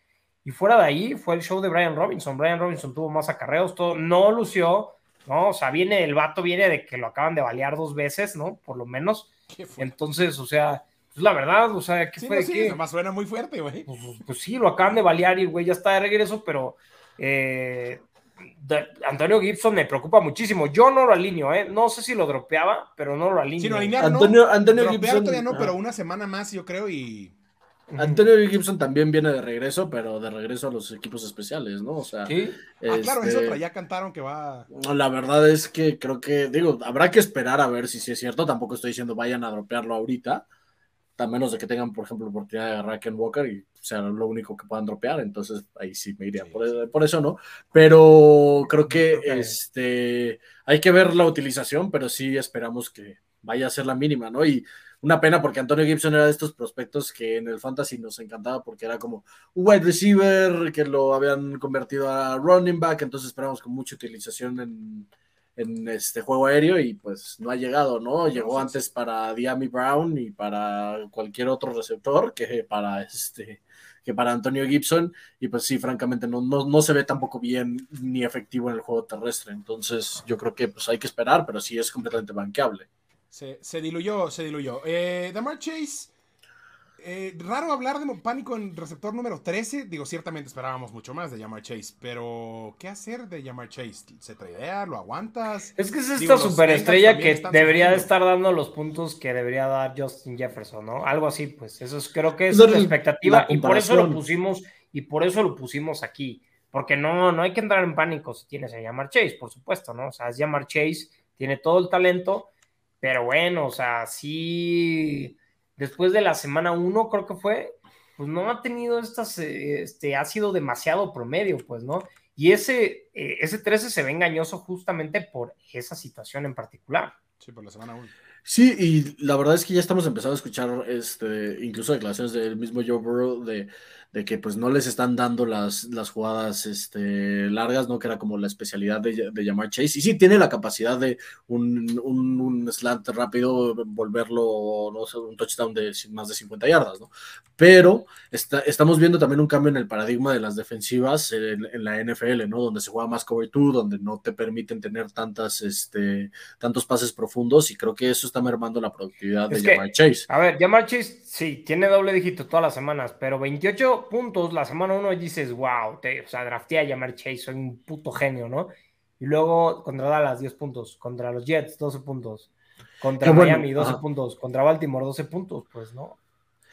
Y fuera de ahí fue el show de Brian Robinson. Brian Robinson tuvo más acarreos, todo, no lució, ¿no? O sea, viene, el vato viene de que lo acaban de balear dos veces, ¿no? Por lo menos. Entonces, o sea, pues la verdad, o sea, ¿qué fue? Sí, más suena muy fuerte, güey. Pues, pues, pues, sí, lo acaban de balear y güey ya está de regreso, pero eh, Antonio Gibson me preocupa muchísimo. Yo no lo alineo, ¿eh? No sé si lo dropeaba, pero no lo alineo. Antonio, Antonio Gibson todavía no, pero una semana más, yo creo, y. Antonio Gibson también viene de regreso, pero de regreso a los equipos especiales, ¿no? O sea. ¿Sí? Ah, claro, es este, otra, ya cantaron que va. La verdad es que creo que, digo, habrá que esperar a ver si sí es cierto. Tampoco estoy diciendo vayan a dropearlo ahorita a menos de que tengan, por ejemplo, la oportunidad de agarrar a Ken Walker y sea lo único que puedan dropear, entonces ahí sí me iría por, eso, ¿no? Pero creo que este hay que ver la utilización, pero sí esperamos que vaya a ser la mínima, ¿no? Y una pena porque Antonio Gibson era de estos prospectos que en el fantasy nos encantaba porque era como un wide receiver que lo habían convertido a running back, entonces esperamos con mucha utilización en en este juego aéreo y pues no ha llegado, ¿no? Llegó antes para Diami Brown y para cualquier otro receptor que para este que para Antonio Gibson y pues sí, francamente no, no, se ve tampoco bien ni efectivo en el juego terrestre, entonces yo creo que pues hay que esperar, pero sí es completamente banqueable. Se, se diluyó, se diluyó. Eh, Damar Chase eh, raro hablar de pánico en receptor número 13. Digo, ciertamente esperábamos mucho más de Yamar Chase, pero ¿qué hacer de Yamar Chase? ¿Se tradea? ¿Lo aguantas? Es que es esta superestrella que debería de estar dando los puntos que debería dar Justin Jefferson, ¿no? Algo así, pues. Eso es, creo que es la expectativa y por eso lo pusimos y por eso lo pusimos aquí. Porque no, no hay que entrar en pánico si tienes a Yamar Chase, por supuesto, ¿no? O sea, es Yamar Chase, tiene todo el talento, pero bueno, o sea, sí después de la semana 1, creo que fue, pues no ha tenido estas, eh, este, ha sido demasiado promedio, pues, ¿no? Y ese, eh, ese 13 se ve engañoso justamente por esa situación en particular. Sí, por la semana 1. Sí, y la verdad es que ya estamos empezando a escuchar este, incluso declaraciones del mismo Joe Burrow de de que pues no les están dando las, las jugadas este, largas, ¿no? Que era como la especialidad de, de llamar Chase. Y sí, tiene la capacidad de un, un, un slant rápido, volverlo, no sé, un touchdown de más de 50 yardas, ¿no? Pero está, estamos viendo también un cambio en el paradigma de las defensivas en, en la NFL, ¿no? Donde se juega más cover two, donde no te permiten tener tantas, este, tantos pases profundos y creo que eso está mermando la productividad Es de que, Jamar Chase. A ver, Jamar Chase sí, tiene doble dígito todas las semanas, pero 28 puntos la semana 1 y dices, wow, te, o sea, drafté a Jamar Chase, soy un puto genio, ¿no? Y luego contra Dallas 10 puntos, contra los Jets 12 puntos, contra bueno, Miami 12 ajá. puntos, contra Baltimore 12 puntos, pues no.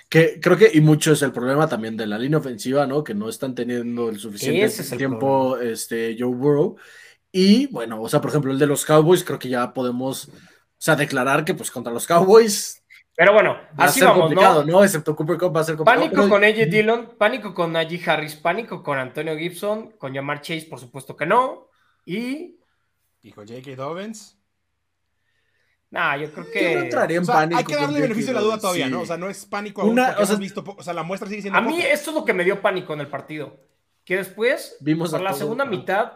Que creo que, y mucho es el problema también de la línea ofensiva, ¿no? Que no están teniendo el suficiente Ese es el tiempo, este, Joe Burrow. Y bueno, o sea, por ejemplo, el de los Cowboys, creo que ya podemos, o sea, declarar que pues contra los Cowboys Pero bueno, va a así ser vamos, complicado, ¿no? ¿no? Excepto Cooper Cup va a ser complicado. Pánico pero- con AJ Dillon, pánico con Najee Harris, pánico con Antonio Gibson, con Jamar Chase, por supuesto que no. Y, Dijo J.K. Dobbins. nada, yo creo Yo no que. entraría en O sea, pánico. hay que darle con beneficio de la duda todavía, sí. ¿no? O sea, no es pánico aún Una- o sea- visto o sea, la muestra sigue siendo A mí poca. esto es lo que me dio pánico en el partido. Que después, Vimos por a la todo, segunda mitad,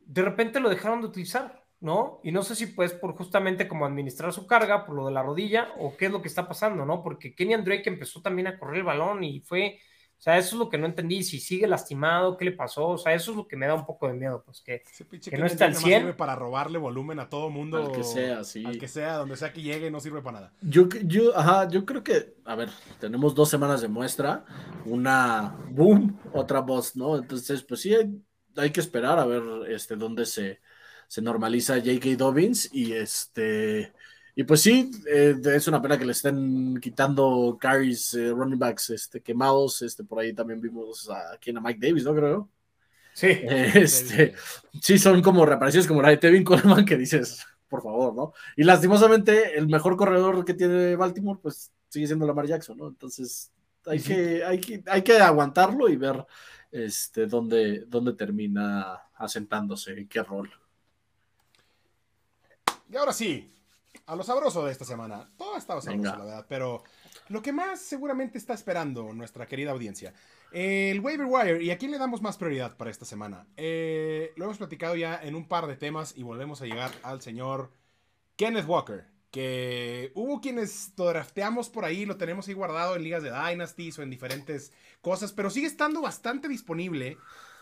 de repente lo dejaron de utilizar, ¿no? Y no sé si pues por justamente como administrar su carga, por lo de la rodilla, o qué es lo que está pasando, ¿no? Porque Kenyan Drake empezó también a correr el balón y fue, o sea, eso es lo que no entendí, si sigue lastimado, qué le pasó, o sea, eso es lo que me da un poco de miedo, pues que Ese pinche que no está al Drake nada más 100. sirve para robarle volumen a todo mundo. Al que sea, sí. Al que sea, donde sea que llegue, no sirve para nada. Yo, yo, ajá, yo creo que, a ver, tenemos dos semanas de muestra, una boom, otra bust, ¿no? Entonces, pues sí, hay, hay que esperar a ver este, dónde se, se normaliza J.K. Dobbins y este, y pues sí, eh, es una pena que le estén quitando carries, eh, running backs este, quemados, este, por ahí también vimos a, aquí a Mike Davis, ¿no? Creo. sí. Eh, Este, sí, son como reapariciones como la de Tevin Coleman que dices, por favor, ¿no? Y lastimosamente, el mejor corredor que tiene Baltimore, pues sigue siendo Lamar Jackson, ¿no? Entonces, hay, que, hay, que, hay que aguantarlo y ver este, dónde, dónde termina asentándose, qué rol. Y ahora sí, a lo sabroso de esta semana. Todo ha estado sabroso, Venga. la verdad. Pero lo que más seguramente está esperando nuestra querida audiencia. El waiver wire. ¿Y a quién le damos más prioridad para esta semana? Eh, lo hemos platicado ya en un par de temas y volvemos a llegar al señor Kenneth Walker. Que hubo quienes lo drafteamos por ahí, lo tenemos ahí guardado en ligas de Dynasties o en diferentes cosas, pero sigue estando bastante disponible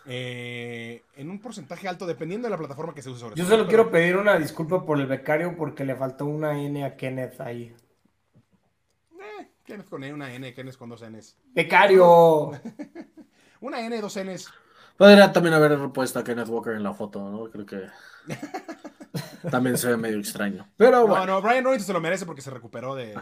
eh, en un porcentaje alto, dependiendo de la plataforma que se use sobre Yo todo, solo pero- quiero pedir una disculpa por el becario porque le faltó una N a Kenneth ahí. Eh, Kenneth con E, una N, Kenneth con dos Ns. ¡Becario! Una N, dos Ns. Podría también haber puesto a Kenneth Walker en la foto, ¿no? Creo que también se ve medio extraño. Pero No, bueno, no, Brian Robinson se lo merece porque se recuperó de.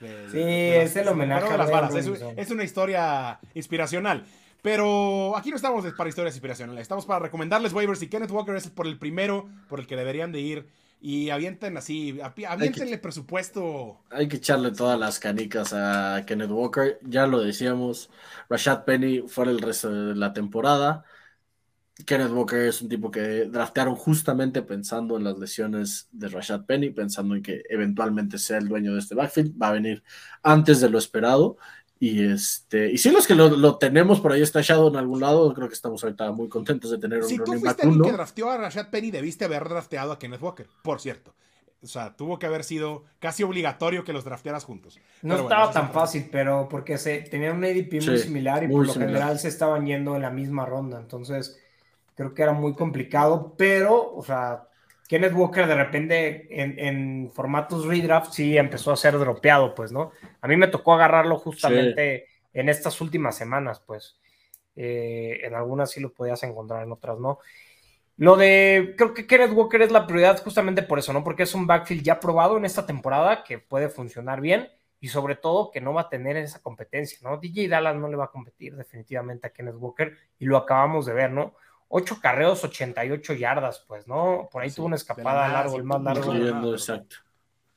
de- Sí, de las- es el homenaje de las balas. Es una historia inspiracional. Pero aquí no estamos para historias inspiracionales. Estamos para recomendarles waivers y Kenneth Walker es por el primero por el que deberían de ir. Y avienten así, api- aviéntenle presupuesto. hay que echarle todas las canicas a Kenneth Walker. Ya lo decíamos, Rashad Penny fuera el resto de la temporada. Kenneth Walker es un tipo que draftearon justamente pensando en las lesiones de Rashad Penny, pensando en que eventualmente sea el dueño de este backfield. Va a venir antes de lo esperado. Y este, y si los que lo, lo tenemos por ahí estallado en algún lado, creo que estamos ahorita muy contentos de tener un Si tú running fuiste back alguien uno. que drafteó a Rashad Penny, debiste haber drafteado a Kenneth Walker, por cierto. O sea, tuvo que haber sido casi obligatorio que los draftearas juntos. No Pero bueno, estaba es tan fácil, pero porque se tenían un ADP muy Sí, similar y muy por lo similar. general se estaban yendo en la misma ronda. Entonces, creo que era muy complicado, pero, o sea, Kenneth Walker de repente en, en formatos redraft sí empezó a ser dropeado, pues, ¿no? A mí me tocó agarrarlo justamente en estas últimas semanas, pues. Eh, en algunas sí lo podías encontrar, en otras no. Lo de, creo que Kenneth Walker es la prioridad justamente por eso, ¿no? Porque es un backfield ya probado en esta temporada que puede funcionar bien y sobre todo que no va a tener esa competencia, ¿no? DJ Dallas no le va a competir definitivamente a Kenneth Walker y lo acabamos de ver, ¿no? Ocho carreos, 88 yardas, pues, ¿no? Por ahí Sí, tuvo una escapada nada, largo, el más largo. incluyendo, exacto.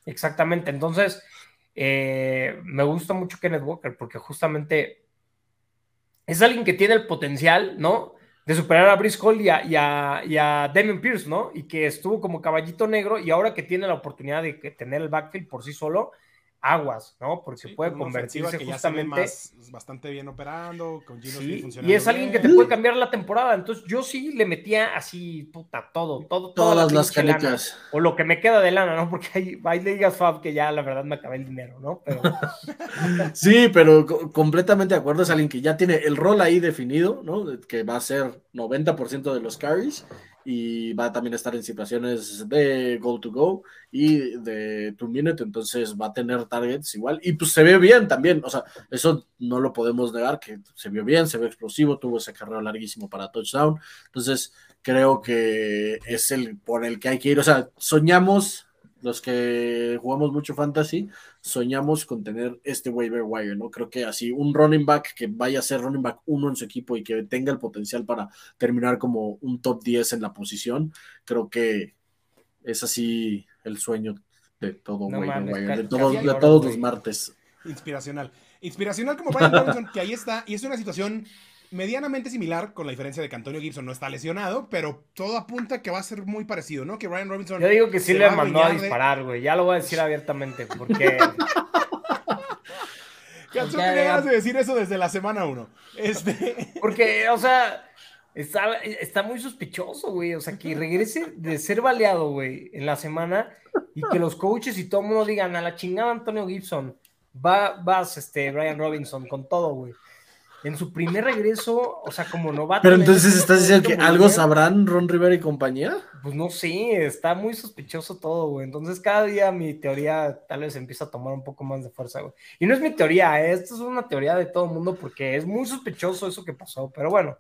Exactamente, entonces eh, me gusta mucho Kenneth Walker porque justamente es alguien que tiene el potencial, ¿no? De superar a Brice Hall y a, y a, y a Pierce, ¿no? Y que estuvo como caballito negro y ahora que tiene la oportunidad de que- tener el backfield por sí solo, aguas, ¿no? Porque Sí, puede convertirse que ya justamente. más- bastante bien operando, con Gino Sí, y es alguien que te puede cambiar la temporada. Entonces, yo sí le metía así, puta, todo, todo, toda la Todas las lana. canicas. O lo que me queda de lana, ¿no? Porque hay, hay ligas Fab que ya la verdad me acabé el dinero, ¿no? Pero Sí, pero co- completamente de acuerdo. Es alguien que ya tiene el rol ahí definido, ¿no? Que va a ser 90% de los carries y va a también estar en situaciones de goal to go y de two minute. Entonces va a tener targets igual. Y pues se ve bien también. O sea, eso no lo podemos negar, que se vio bien, se ve explosivo, tuvo ese carrero larguísimo para touchdown. Entonces creo que es el por el que hay que ir. O sea, soñamos. Los que jugamos mucho fantasy, soñamos con tener este waiver wire, ¿no? Creo que así un running back que vaya a ser running back uno en su equipo y que tenga el potencial para terminar como un top 10 en la posición, creo que es así el sueño de todo No waiver mames, wire, de, todos- de los martes. Inspiracional. Inspiracional como Brian Robinson, que ahí está, y es una situación medianamente similar, con la diferencia de que Antonio Gibson no está lesionado, pero todo apunta que va a ser muy parecido, ¿no? Que Brian Robinson. yo digo que sí le mandó a de- disparar, güey. Ya lo voy a decir abiertamente, porque Ok, tenía ya. ganas de decir eso desde la semana 1. Este. Porque, o sea, está, está muy sospechoso, güey. O sea, que regrese de ser baleado, güey, en la semana y que los coaches y todo el mundo digan a la chingada Antonio Gibson, va, vas, este, Brian Robinson, con todo, güey. En su primer regreso, o sea, como novato. Pero en entonces estás diciendo que algo sabrán Ron Rivera y compañía. Pues no sé, está muy sospechoso todo, güey. Entonces cada día mi teoría tal vez empieza a tomar un poco más de fuerza, güey. Y no es mi teoría, ¿eh? esto es una teoría de todo el mundo porque es muy sospechoso eso que pasó. Pero bueno,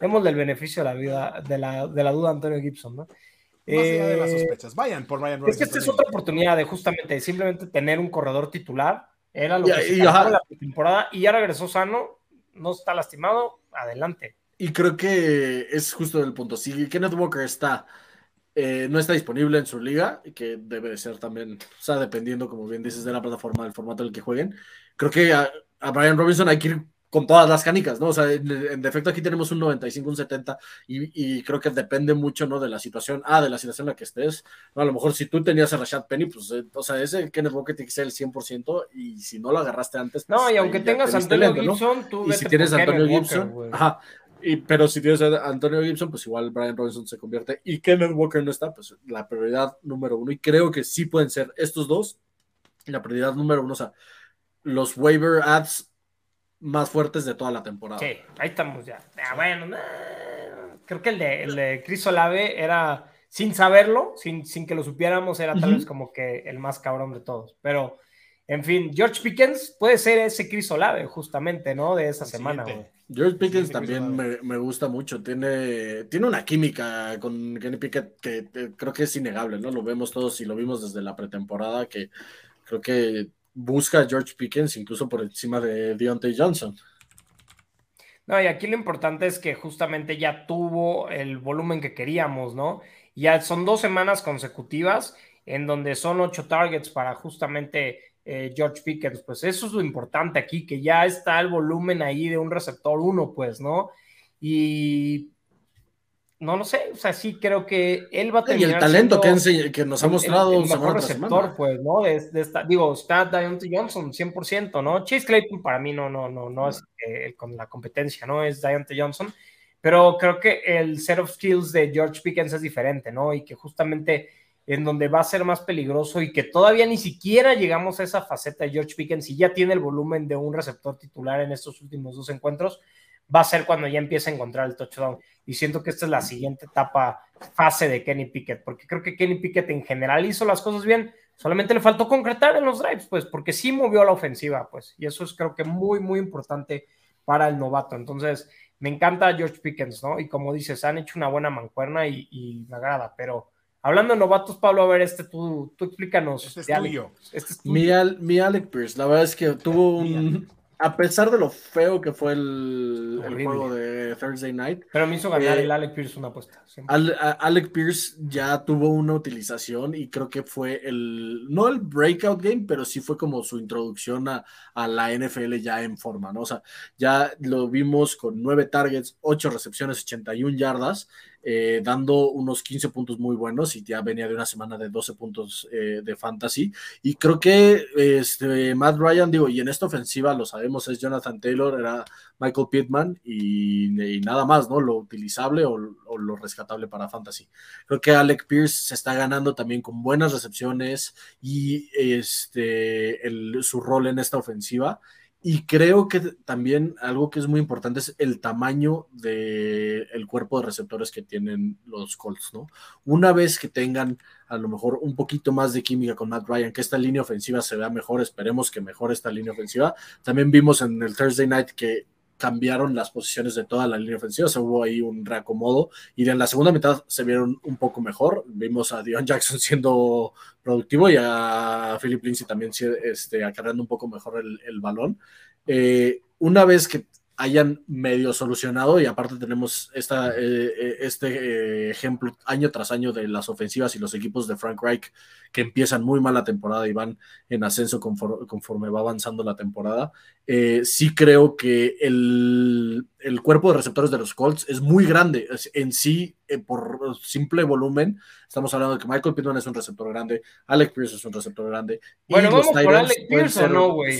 démosle el beneficio de la vida, de la, de la duda a Antonio Gibson, ¿no? Más allá de las Eh, sospechas. Vayan por Brian es que esta es otra oportunidad de justamente simplemente tener un corredor titular. Era lo Y- que se y, la temporada y ya regresó sano, no está lastimado, adelante. Y creo que es justo el punto. Si Kenneth Walker está, eh, no está disponible en su liga, que debe de ser también, o sea, dependiendo, como bien dices, de la plataforma, del formato en el que jueguen, creo que a, a Brian Robinson hay que ir con todas las canicas, ¿no? O sea, en, en defecto aquí tenemos un 95, un 70, y, y creo que depende mucho, ¿no? De la situación, ah, de la situación en la que estés, ¿no? A lo mejor si tú tenías a Rashad Penny, pues, eh, o sea, ese Kenneth Walker tiene que ser el 100%, y si no lo agarraste antes, pues, No, y aunque tengas te a Antonio lento, ¿no? Gibson, tú Y si tienes a Antonio Kenneth Gibson, Walker, güey. ajá. Y, pero si tienes a Antonio Gibson, pues igual Brian Robinson se convierte y Kenneth Walker no está, pues la prioridad número uno. Y creo que sí pueden ser estos dos la prioridad número uno. O sea, los waiver ads más fuertes de toda la temporada. Sí, ahí estamos ya. Ah, bueno, nah, creo que el de, el de Chris Olave era, sin saberlo, sin, sin que lo supiéramos, era tal vez como que el más cabrón de todos. Pero, en fin, George Pickens puede ser ese Chris Olave, justamente, ¿no? De esa El semana. George Pickens también me, me gusta mucho. Tiene, tiene una química con Kenny Pickett que eh, creo que es innegable, ¿no? Lo vemos todos y lo vimos desde la pretemporada que creo que busca a George Pickens incluso por encima de Deontay Johnson. No, y aquí lo importante es que justamente ya tuvo el volumen que queríamos, ¿no? Ya son dos semanas consecutivas en donde son ocho targets para justamente eh, George Pickens. Pues eso es lo importante aquí, que ya está el volumen ahí de un receptor uno, pues, ¿no? Y no lo sé, o sea, sí creo que él va a Y terminar el talento que, nos ha mostrado el, el mejor receptor, semana. pues, ¿no? De, de esta, digo, está Deontay Johnson 100%, ¿no? Chase Claypool para mí no, no, no, no es eh, con la competencia, ¿no? Es Deontay Johnson, pero creo que el set of skills de George Pickens es diferente, ¿no? Y que justamente en donde va a ser más peligroso y que todavía ni siquiera llegamos a esa faceta de George Pickens y ya tiene el volumen de un receptor titular en estos últimos dos encuentros, va a ser cuando ya empiece a encontrar el touchdown. Y siento que esta es la siguiente etapa, fase de Kenny Pickett, porque creo que Kenny Pickett en general hizo las cosas bien, solamente le faltó concretar en los drives, pues, porque sí movió la ofensiva, pues, y eso es creo que muy, muy importante para el novato. Entonces, me encanta George Pickens, ¿no? Y como dices, han hecho una buena mancuerna y, y me agrada, pero hablando de novatos, Pablo, a ver, este tú, tú explícanos. Este es tuyo. Este es tuyo. Mi, Al- mi Alec Pierce, la verdad es que tuvo Mi un. A pesar de lo feo que fue el, juego de Thursday Night, Pero me hizo ganar Eh, el Alec Pierce una apuesta. Al- Alec Pierce ya tuvo una utilización y creo que fue el, no el breakout game, pero sí fue como su introducción a, a la NFL ya en forma, ¿no? O sea, ya lo vimos con nueve targets, ocho recepciones, 81 yardas. Eh, dando unos 15 puntos muy buenos y ya venía de una semana de 12 puntos eh, de fantasy. Y creo que este, Matt Ryan, digo, y en esta ofensiva lo sabemos, es Jonathan Taylor, era Michael Pittman y, nada más, ¿no? Lo utilizable o, lo rescatable para fantasy. Creo que Alec Pierce se está ganando también con buenas recepciones y este, su rol en esta ofensiva. Y creo que también algo que es muy importante es el tamaño del cuerpo de receptores que tienen los Colts, ¿no? Una vez que tengan a lo mejor un poquito más de química con Matt Ryan, que esta línea ofensiva se vea mejor, esperemos que mejore esta línea ofensiva. También vimos en el Thursday Night que cambiaron las posiciones de toda la línea ofensiva, se hubo ahí un reacomodo y en la segunda mitad se vieron un poco mejor. Vimos a Dion Jackson siendo productivo y a Philip Lindsay también este, acarreando un poco mejor el, balón. Eh, una vez que hayan medio solucionado y aparte tenemos esta, eh, eh, este eh, ejemplo año tras año de las ofensivas y los equipos de Frank Reich que empiezan muy mal la temporada y van en ascenso conforme, va avanzando la temporada. sí creo que el, el, cuerpo de receptores de los Colts es muy grande en sí por simple volumen. Estamos hablando de que Michael Pittman es un receptor grande, Alec Pierce es un receptor grande. Bueno, vamos por Alec Pierce o no, güey.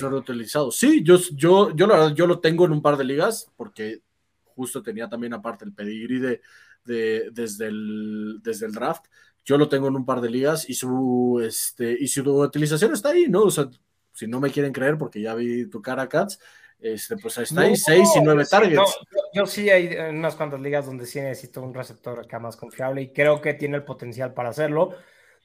Sí, yo, yo, yo, la verdad, yo lo tengo en un par de ligas porque justo tenía también aparte el pedigrí de, de, desde, el, desde el draft. Yo lo tengo en un par de ligas y su, este, y su utilización está ahí, ¿no? O sea, si no me quieren creer porque ya vi tu cara, Cats, este, pues ahí está, ahí 6 y 9 targets. yo, sí hay unas cuantas ligas donde sí necesito un receptor acá más confiable y creo que tiene el potencial para hacerlo.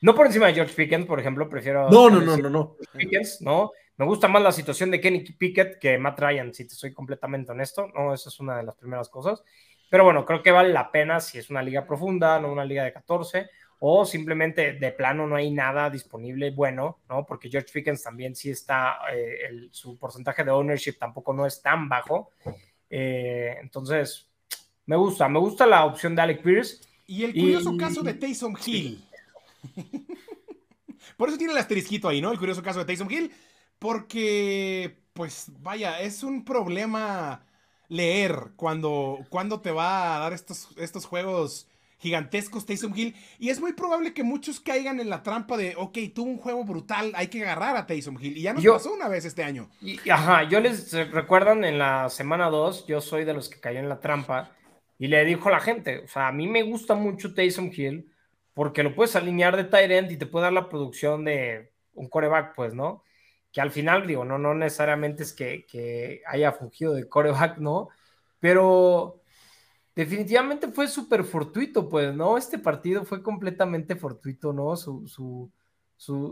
No por encima de George Pickens, por ejemplo, prefiero. No, no, no, no, no. Pickens, ¿no? Me gusta más la situación de Kenny Pickett que Matt Ryan, si te soy completamente honesto. No, esa es una de las primeras cosas. Pero bueno, creo que vale la pena si es una liga profunda, no una liga de 14, o simplemente de plano no hay nada disponible bueno, ¿no? Porque George Pickens también sí está, eh, su porcentaje de ownership tampoco no es tan bajo. Eh, entonces, me gusta, me gusta la opción de Alec Pierce. Y el curioso caso de Taysom Hill. Por eso tiene el asterisquito ahí, ¿no? El curioso caso de Taysom Hill porque, pues vaya, es un problema leer cuando, cuando te va a dar estos, estos juegos gigantescos Taysom Hill. Y es muy probable que muchos caigan en la trampa de, ok, tuvo un juego brutal, hay que agarrar a Taysom Hill. Y ya nos pasó una vez este año. Y, ajá, yo les recuerdan en la semana 2, yo soy de los que cayó en la trampa. Y le dijo a la gente, o sea, a mí me gusta mucho Taysom Hill porque lo puedes alinear de tight end y te puede dar la producción de un coreback, pues, ¿no? que al final, digo, no, no necesariamente es que, haya fungido de coreback, ¿no? Pero definitivamente fue súper fortuito, pues, ¿no? Este partido fue completamente fortuito, ¿no? Su, su,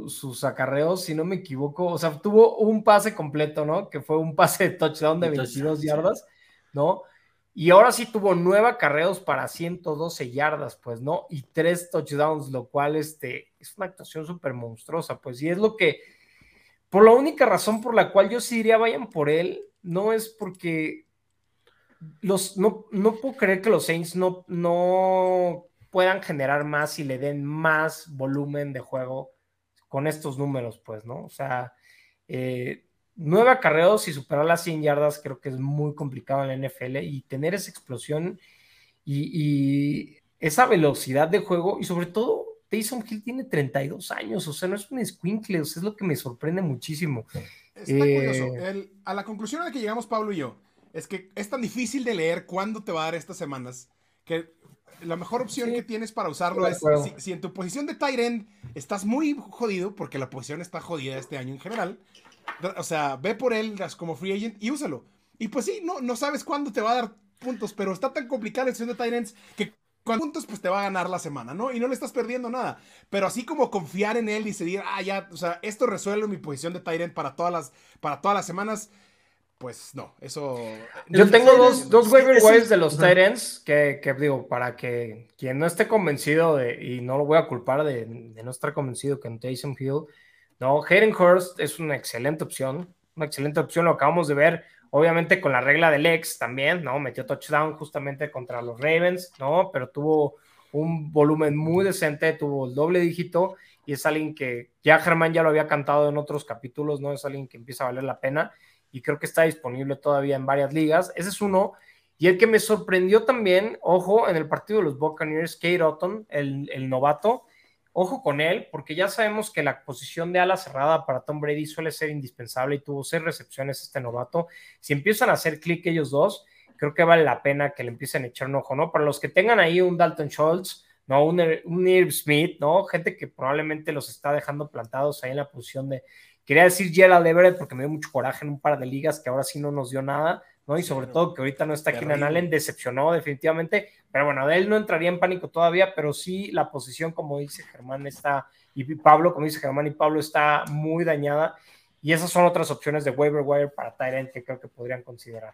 sus acarreos, si no me equivoco, o sea, tuvo un pase completo, ¿no? Que fue un pase de touchdown de 22 yardas, ¿no? Y ahora sí tuvo nueve acarreos para 112 yardas, pues, ¿no? Y tres touchdowns, lo cual este, es una actuación súper monstruosa, pues, y es lo que por la única razón por la cual yo sí diría vayan por él, no es porque los, no, no puedo creer que los Saints no, no puedan generar más y le den más volumen de juego con estos números, pues, ¿no? O sea, eh, nueve acarreos y superar las 100 yardas creo que es muy complicado en la NFL y tener esa explosión y, y esa velocidad de juego y sobre todo Taysom Hill tiene 32 años, o sea, no es un squinkle, o sea, es lo que me sorprende muchísimo. Está curioso. Eh, a la conclusión a la que llegamos Pablo y yo es que es tan difícil de leer cuándo te va a dar estas semanas que la mejor opción que tienes para usarlo es si, en tu posición de tight end estás muy jodido, porque la posición está jodida este año en general, o sea, ve por él como free agent y úsalo. Y pues sí, no, no sabes cuándo te va a dar puntos, pero está tan complicada la posición de tight ends que con puntos, pues te va a ganar la semana, ¿no? Y no le estás perdiendo nada. Pero así como confiar en él y decir, ah, ya, o sea, esto resuelve mi posición de Tyrant para todas las, para todas las semanas, pues no, eso. Yo tengo dos, dos waiver wires de los Tyrants que, que, digo, para que quien no esté convencido de, y no lo voy a culpar de, de no estar convencido que en Taysom Hill, no, Hayden Hurst es una excelente opción, una excelente opción, lo acabamos de ver Obviamente con la regla del ex también, ¿no? Metió touchdown justamente contra los Ravens, ¿no? Pero tuvo un volumen muy decente, tuvo el doble dígito y es alguien que ya Germán ya lo había cantado en otros capítulos, ¿no? Es alguien que empieza a valer la pena y creo que está disponible todavía en varias ligas. Ese es uno. Y el que me sorprendió también, ojo, en el partido de los Buccaneers, Kate Otton, el, el novato, ojo con él, porque ya sabemos que la posición de ala cerrada para Tom Brady suele ser indispensable y tuvo seis recepciones este novato. Si empiezan a hacer clic ellos dos, creo que vale la pena que le empiecen a echar un ojo, ¿no? Para los que tengan ahí un Dalton Schultz, ¿no? Un, un Smith, ¿no? Gente que probablemente los está dejando plantados ahí en la posición de. Quería decir Gerald Everett porque me dio mucho coraje en un par de ligas que ahora sí no nos dio nada, ¿no? Y sobre todo que ahorita no está Keenan Allen, decepcionó definitivamente. Pero bueno, de él no entraría en pánico todavía, pero sí la posición, como dice Germán, está. Y Pablo, como dice Germán y Pablo, está muy dañada. Y esas son otras opciones de waiver wire para Tyrant que creo que podrían considerar.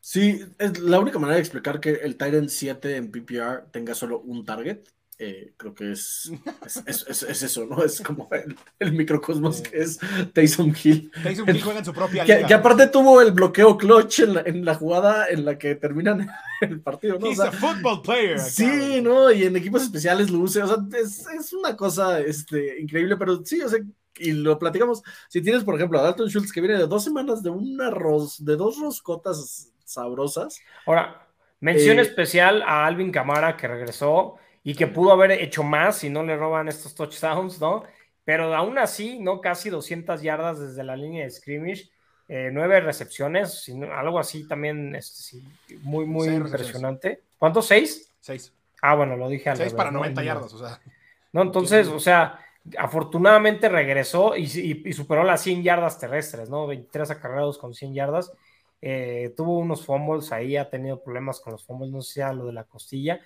Sí, es la única manera de explicar que el Tyrant 7 en PPR tenga solo un target. Eh, creo que es es, es, es, eso, ¿no? Es como el, el microcosmos que es Taysom Hill. Taysom Hill juega en su propia que, liga. que, aparte tuvo el bloqueo clutch en la, en la, jugada en la que terminan el partido, ¿no? He's o sea, a football player. Sí, ¿no? Y en equipos especiales lo usa. O sea, es, es una cosa este, increíble, pero sí, o sea, y lo platicamos. Si tienes, por ejemplo, a Dalton Schultz que viene de dos semanas de un arroz, de dos roscotas sabrosas. Ahora, mención eh, especial a Alvin Camara que regresó y que pudo haber hecho más si no le roban estos touchdowns, ¿no? Pero aún así, ¿no? Casi 200 yardas desde la línea de scrimmage, eh, nueve recepciones, sino, algo así también, este, sí, muy, muy Seis impresionante. ¿Cuántos? ¿Seis? Seis. Ah, bueno, lo dije al Seis para 90 ¿no? yardas, o sea. No, entonces, o sea, afortunadamente regresó y, y, y, superó las 100 yardas terrestres, ¿no? 23 acarreados con 100 yardas. Eh, tuvo unos fumbles ahí, ha tenido problemas con los fumbles, no sé si lo de la costilla,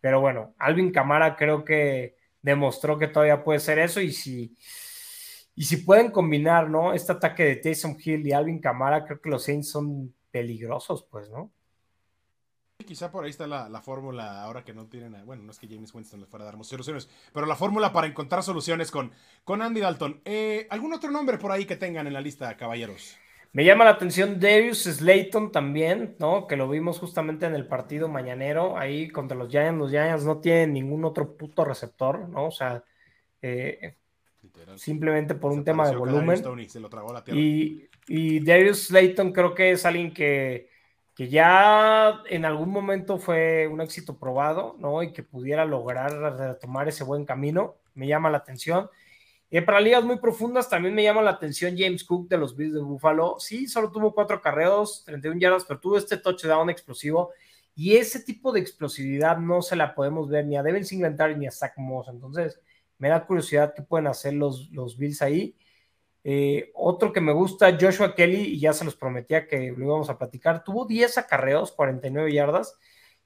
pero bueno, Alvin Camara creo que demostró que todavía puede ser eso y si, y si pueden combinar, ¿no? Este ataque de Taysom Hill y Alvin Camara, creo que los Saints son peligrosos, pues, ¿no? Quizá por ahí está la, la fórmula ahora que no tienen, bueno, no es que James Winston les fuera a dar soluciones, pero la fórmula para encontrar soluciones con, con Andy Dalton. Eh, ¿Algún otro nombre por ahí que tengan en la lista, caballeros? Me llama la atención Darius Slayton también, ¿no? Que lo vimos justamente en el partido mañanero, ahí contra los Giants. Los Giants no tienen ningún otro puto receptor, ¿no? O sea, eh, simplemente por un tema de volumen. Y, y, y, Darius Slayton creo que es alguien que, que ya en algún momento fue un éxito probado, ¿no? Y que pudiera lograr retomar ese buen camino. Me llama la atención. Eh, para ligas muy profundas también me llama la atención James Cook de los Bills de Buffalo. Sí, solo tuvo cuatro carreos, 31 yardas, pero tuvo este touchdown explosivo. Y ese tipo de explosividad no se la podemos ver ni a Devin Singletary ni a Zach Moss. Entonces, me da curiosidad qué pueden hacer los, los Bills ahí. Eh, otro que me gusta, Joshua Kelly, y ya se los prometía que lo íbamos a platicar, tuvo 10 acarreos, 49 yardas,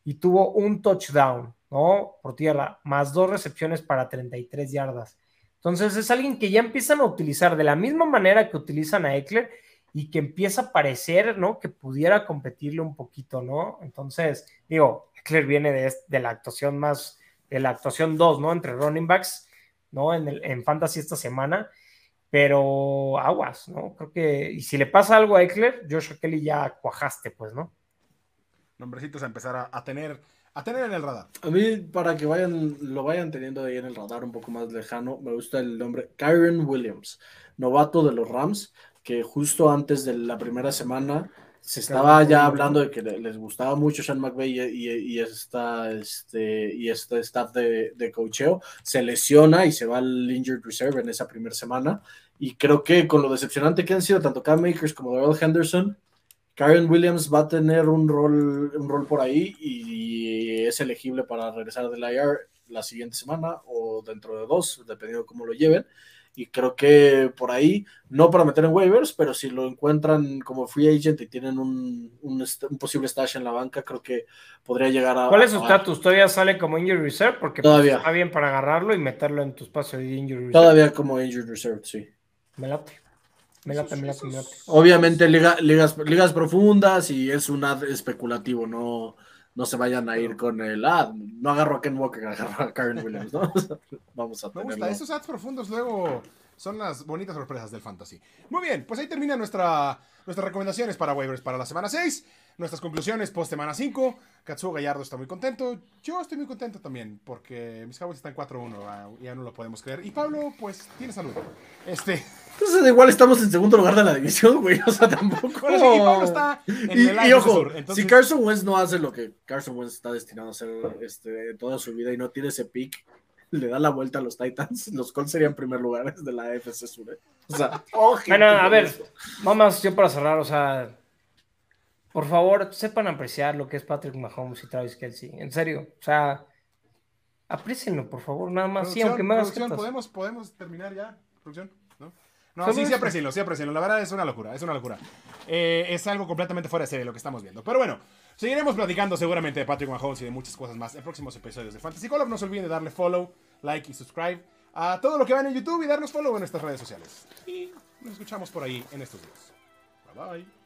y tuvo un touchdown, ¿no? Por tierra, más dos recepciones para 33 yardas. Entonces es alguien que ya empiezan a utilizar de la misma manera que utilizan a Eckler y que empieza a parecer, ¿no? Que pudiera competirle un poquito, ¿no? Entonces, digo, Eckler viene de, de la actuación más, de la actuación 2, ¿no? Entre running backs, ¿no? En, el, en Fantasy esta semana, pero aguas, ¿no? Creo que, y si le pasa algo a Eckler, Joshua Kelly ya cuajaste, pues, ¿no? Nombrecitos a empezar a, a tener a tener en el radar. A mí, para que vayan, lo vayan teniendo ahí en el radar un poco más lejano, me gusta el nombre Kyron Williams, novato de los Rams, que justo antes de la primera semana se estaba ya hablando de que les gustaba mucho Sean McVay y, y, y esta, este, y este staff de, de cocheo, se lesiona y se va al injured reserve en esa primera semana. Y creo que con lo decepcionante que han sido tanto Cam Makers como Darrell Henderson, Karen Williams va a tener un rol, un rol por ahí y es elegible para regresar del IR la siguiente semana o dentro de dos, dependiendo de cómo lo lleven. Y creo que por ahí, no para meter en waivers, pero si lo encuentran como free agent y tienen un, un, un posible stash en la banca, creo que podría llegar a. ¿Cuál es su estatus? ¿Todavía sale como injury reserve? Porque Todavía. Pues, está bien para agarrarlo y meterlo en tu espacio de injury reserve. Todavía como injury reserve, sí. Me late. Me late, me late, me late. Obviamente liga, ligas, ligas profundas y es un ad especulativo, no, no se vayan a ir con el, ah, no agarro a Ken Walker, agarro a Karen Williams, ¿no? Vamos a Me gusta, esos ads profundos luego son las bonitas sorpresas del fantasy. Muy bien, pues ahí termina nuestra, nuestras recomendaciones para waivers para la semana 6. Nuestras conclusiones post semana 5. Katsuo Gallardo está muy contento. Yo estoy muy contento también porque mis Cowboys están 4-1. ah, Ya no lo podemos creer. Y Pablo, pues, tiene salud. Este. Entonces, igual estamos en segundo lugar de la división, güey. O sea, tampoco. Bueno, sí, y Pablo está en Y, el y AFC ojo, Sur, entonces- si Carson Wentz no hace lo que Carson Wentz está destinado a hacer este, toda su vida y no tiene ese pick, le da la vuelta a los Titans, los Colts serían primer lugar de la AFC Sur. ¿eh? O sea, Bueno, a ver, eso. vamos, yo para cerrar, o sea, por favor, sepan apreciar lo que es Patrick Mahomes y Travis Kelsey. En serio, o sea, aprecienlo, por favor, nada más. Sí, aunque me hagas. ¿podemos, ¿podemos terminar ya? ¿Producción? ¿No? No, Solo sí, sí aprecienlo, sí aprecienlo. La verdad es una locura, es una locura. Eh, es algo completamente fuera de serie lo que estamos viendo. Pero bueno, seguiremos platicando seguramente de Patrick Mahomes y de muchas cosas más en próximos episodios de Fantasy Color. No se olviden de darle follow, like y subscribe a todo lo que van en YouTube y darnos follow en nuestras redes sociales. Y nos escuchamos por ahí en estos días. Bye bye.